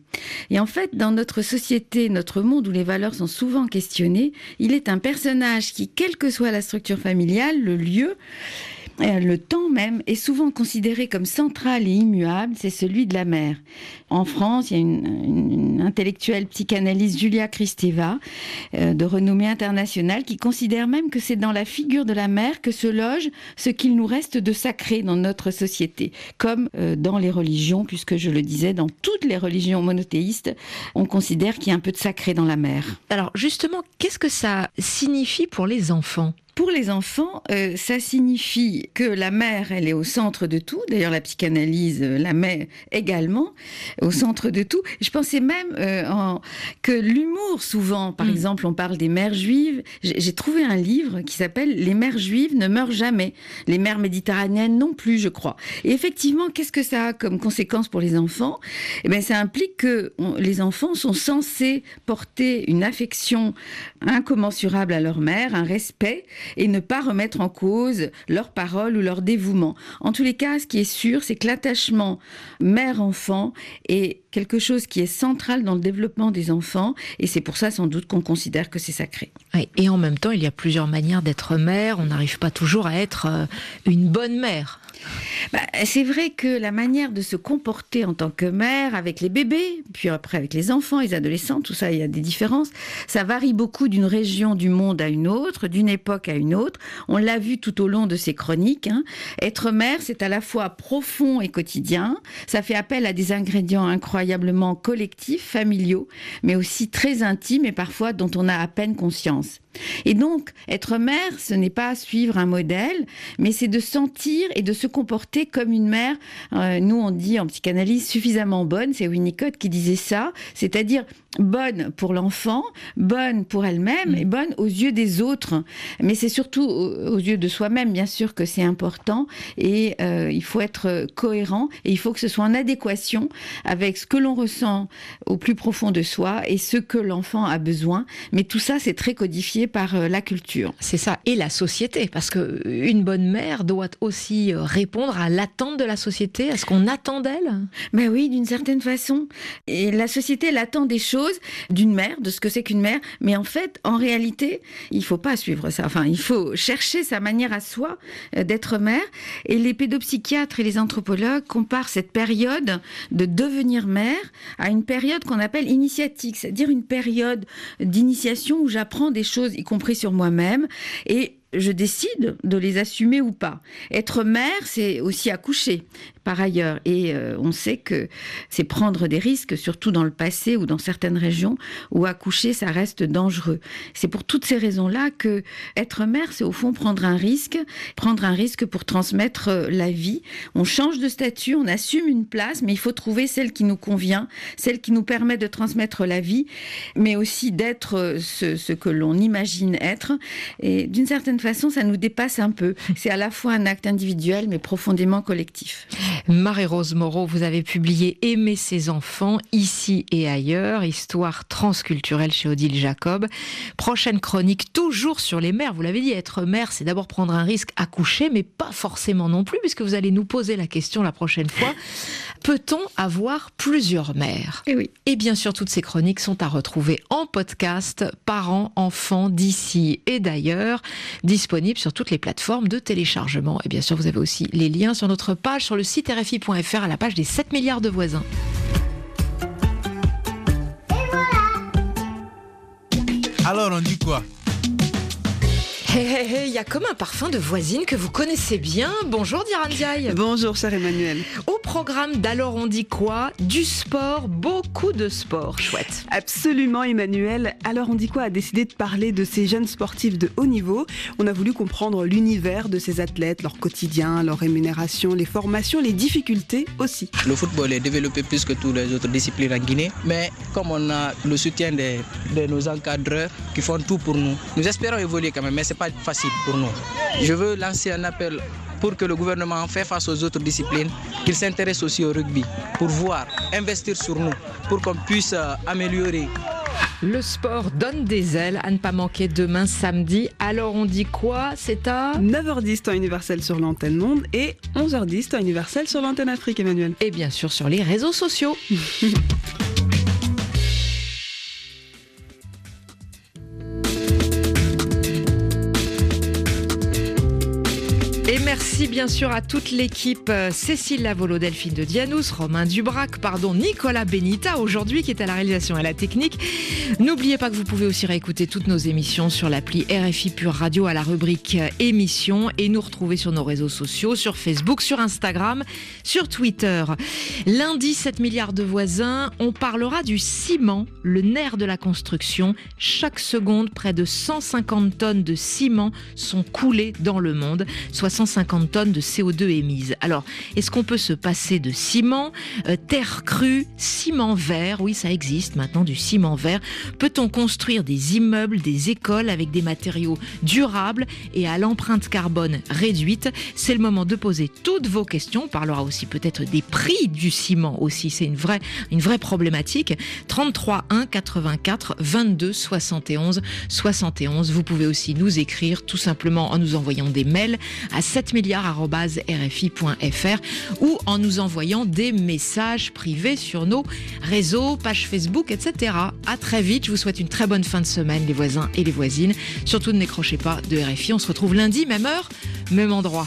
Et en fait, dans notre société, notre monde où les valeurs sont souvent questionnées, il est un personnage qui, quelle que soit la structure familiale, le lieu, le temps même est souvent considéré comme central et immuable, c'est celui de la mère. En France, il y a une, intellectuelle psychanalyste, Julia Kristeva, euh, de renommée internationale, qui considère même que c'est dans la figure de la mère que se loge ce qu'il nous reste de sacré dans notre société, comme euh, dans les religions, puisque je le disais, dans toutes les religions monothéistes, on considère qu'il y a un peu de sacré dans la mère. Alors justement, qu'est-ce que ça signifie pour les enfants? Pour les enfants, euh, ça signifie que la mère, elle est au centre de tout. D'ailleurs, la psychanalyse euh, la met également au centre de tout. Je pensais même euh, en, que l'humour, souvent, par mmh. exemple, on parle des mères juives. J'ai trouvé un livre qui s'appelle Les mères juives ne meurent jamais. Les mères méditerranéennes non plus, je crois. Et effectivement, qu'est-ce que ça a comme conséquence pour les enfants? Eh bien, ça implique que on, les enfants sont censés porter une affection incommensurable à leur mère, un respect et ne pas remettre en cause leurs paroles ou leur dévouement. En tous les cas, ce qui est sûr, c'est que l'attachement mère-enfant est quelque chose qui est central dans le développement des enfants et c'est pour ça sans doute qu'on considère que c'est sacré. Oui, et en même temps, il y a plusieurs manières d'être mère. On n'arrive pas toujours à être euh, une bonne mère. bah, C'est vrai que la manière de se comporter en tant que mère avec les bébés, puis après avec les enfants, les adolescents, tout ça, il y a des différences. Ça varie beaucoup d'une région du monde à une autre, d'une époque à une autre. On l'a vu tout au long de ces chroniques. Hein. Être mère, c'est à la fois profond et quotidien. Ça fait appel à des ingrédients incroyablement collectifs, familiaux, mais aussi très intimes et parfois dont on a à peine conscience. Et donc, être mère, ce n'est pas suivre un modèle, mais c'est de sentir et de se comporter comme une mère. Euh, nous, on dit en psychanalyse suffisamment bonne, c'est Winnicott qui disait ça, c'est-à-dire bonne pour l'enfant, bonne pour elle-même et bonne aux yeux des autres. Mais c'est surtout aux, yeux de soi-même, bien sûr, que c'est important et euh, il faut être cohérent et il faut que ce soit en adéquation avec ce que l'on ressent au plus profond de soi et ce que l'enfant a besoin. Mais tout ça, c'est très codifié par euh, la culture. C'est ça, et la société, parce que une bonne mère doit aussi euh, répondre à l'attente de la société, à ce qu'on attend d'elle. Ben oui, d'une certaine façon. Et la société, elle attend des choses d'une mère, de ce que c'est qu'une mère. Mais en fait, en réalité, il faut pas suivre ça. Enfin, il faut chercher sa manière à soi euh, d'être mère. Et les pédopsychiatres et les anthropologues comparent cette période de devenir mère à une période qu'on appelle initiatique, c'est-à-dire une période d'initiation où j'apprends des choses, y compris sur moi-même. Et je décide de les assumer ou pas. Être mère, c'est aussi accoucher par ailleurs. Et euh, on sait que c'est prendre des risques, surtout dans le passé ou dans certaines régions où accoucher, ça reste dangereux. C'est pour toutes ces raisons-là que être mère, c'est au fond prendre un risque, prendre un risque pour transmettre euh, la vie. On change de statut, on assume une place, mais il faut trouver celle qui nous convient, celle qui nous permet de transmettre la vie, mais aussi d'être euh, ce, ce que l'on imagine être. Et d'une certaine façon, ça nous dépasse un peu. C'est à la fois un acte individuel, mais profondément collectif. Marie-Rose Moreau, vous avez publié Aimer ses enfants, ici et ailleurs, histoire transculturelle chez Odile Jacob. Prochaine chronique, toujours sur les mères. Vous l'avez dit, être mère, c'est d'abord prendre un risque à coucher, mais pas forcément non plus, puisque vous allez nous poser la question la prochaine fois. Peut-on avoir plusieurs mères Et eh oui. Et bien sûr, toutes ces chroniques sont à retrouver en podcast, parents, enfants, d'ici et d'ailleurs, disponibles sur toutes les plateformes de téléchargement. Et bien sûr, vous avez aussi les liens sur notre page sur le site RFI.fr à la page des 7 milliards de voisins. Alors on dit quoi? Hé hé hé, il y a comme un parfum de voisine que vous connaissez bien. Bonjour Diane Bonjour cher Emmanuel. Au programme d'Alors on dit quoi? Du sport, beaucoup de sport, chouette. Absolument Emmanuel. Alors on dit quoi? A décidé de parler de ces jeunes sportifs de haut niveau. On a voulu comprendre l'univers de ces athlètes, leur quotidien, leur rémunération, les formations, les difficultés aussi. Le football est développé plus que toutes les autres disciplines en Guinée, mais comme on a le soutien de, de nos encadreurs qui font tout pour nous, nous espérons évoluer quand même, mais c'est pas facile pour nous. Je veux lancer un appel pour que le gouvernement fasse face aux autres disciplines, qu'il s'intéresse aussi au rugby, pour voir, investir sur nous, pour qu'on puisse euh, améliorer. Le sport donne des ailes à ne pas manquer demain samedi. Alors on dit quoi? C'est à 9h10 temps universel sur l'antenne Monde et 11h10 temps universel sur l'antenne Afrique, Emmanuel. Et bien sûr sur les réseaux sociaux. Bien sûr à toute l'équipe, euh, Cécile Lavolo, Delphine de Dianous, Romain Dubrac, pardon, Nicolas Benita aujourd'hui qui est à la réalisation et à la technique. N'oubliez pas que vous pouvez aussi réécouter toutes nos émissions sur l'appli RFI Pure Radio à la rubrique euh, émissions et nous retrouver sur nos réseaux sociaux, sur Facebook, sur Instagram, sur Twitter. Lundi, 7 milliards de voisins, on parlera du ciment, le nerf de la construction. Chaque seconde, près de 150 tonnes de ciment sont coulées dans le monde, soit 150 tonnes de CO2 émises. Alors, est-ce qu'on peut se passer de ciment, euh, terre crue, ciment vert? Oui, ça existe maintenant, du ciment vert. Peut-on construire des immeubles, des écoles avec des matériaux durables et à l'empreinte carbone réduite? C'est le moment de poser toutes vos questions. On parlera aussi peut-être des prix du ciment aussi. C'est une vraie, une vraie problématique. 33 1 84 22 71 71. Vous pouvez aussi nous écrire tout simplement en nous envoyant des mails à 7 milliards.rfi.fr ou en nous envoyant des messages privés sur nos réseaux, pages Facebook, etc. À très vite. Je vous souhaite une très bonne fin de semaine, les voisins et les voisines. Surtout ne décrochez pas de RFI. On se retrouve lundi, même heure, même endroit.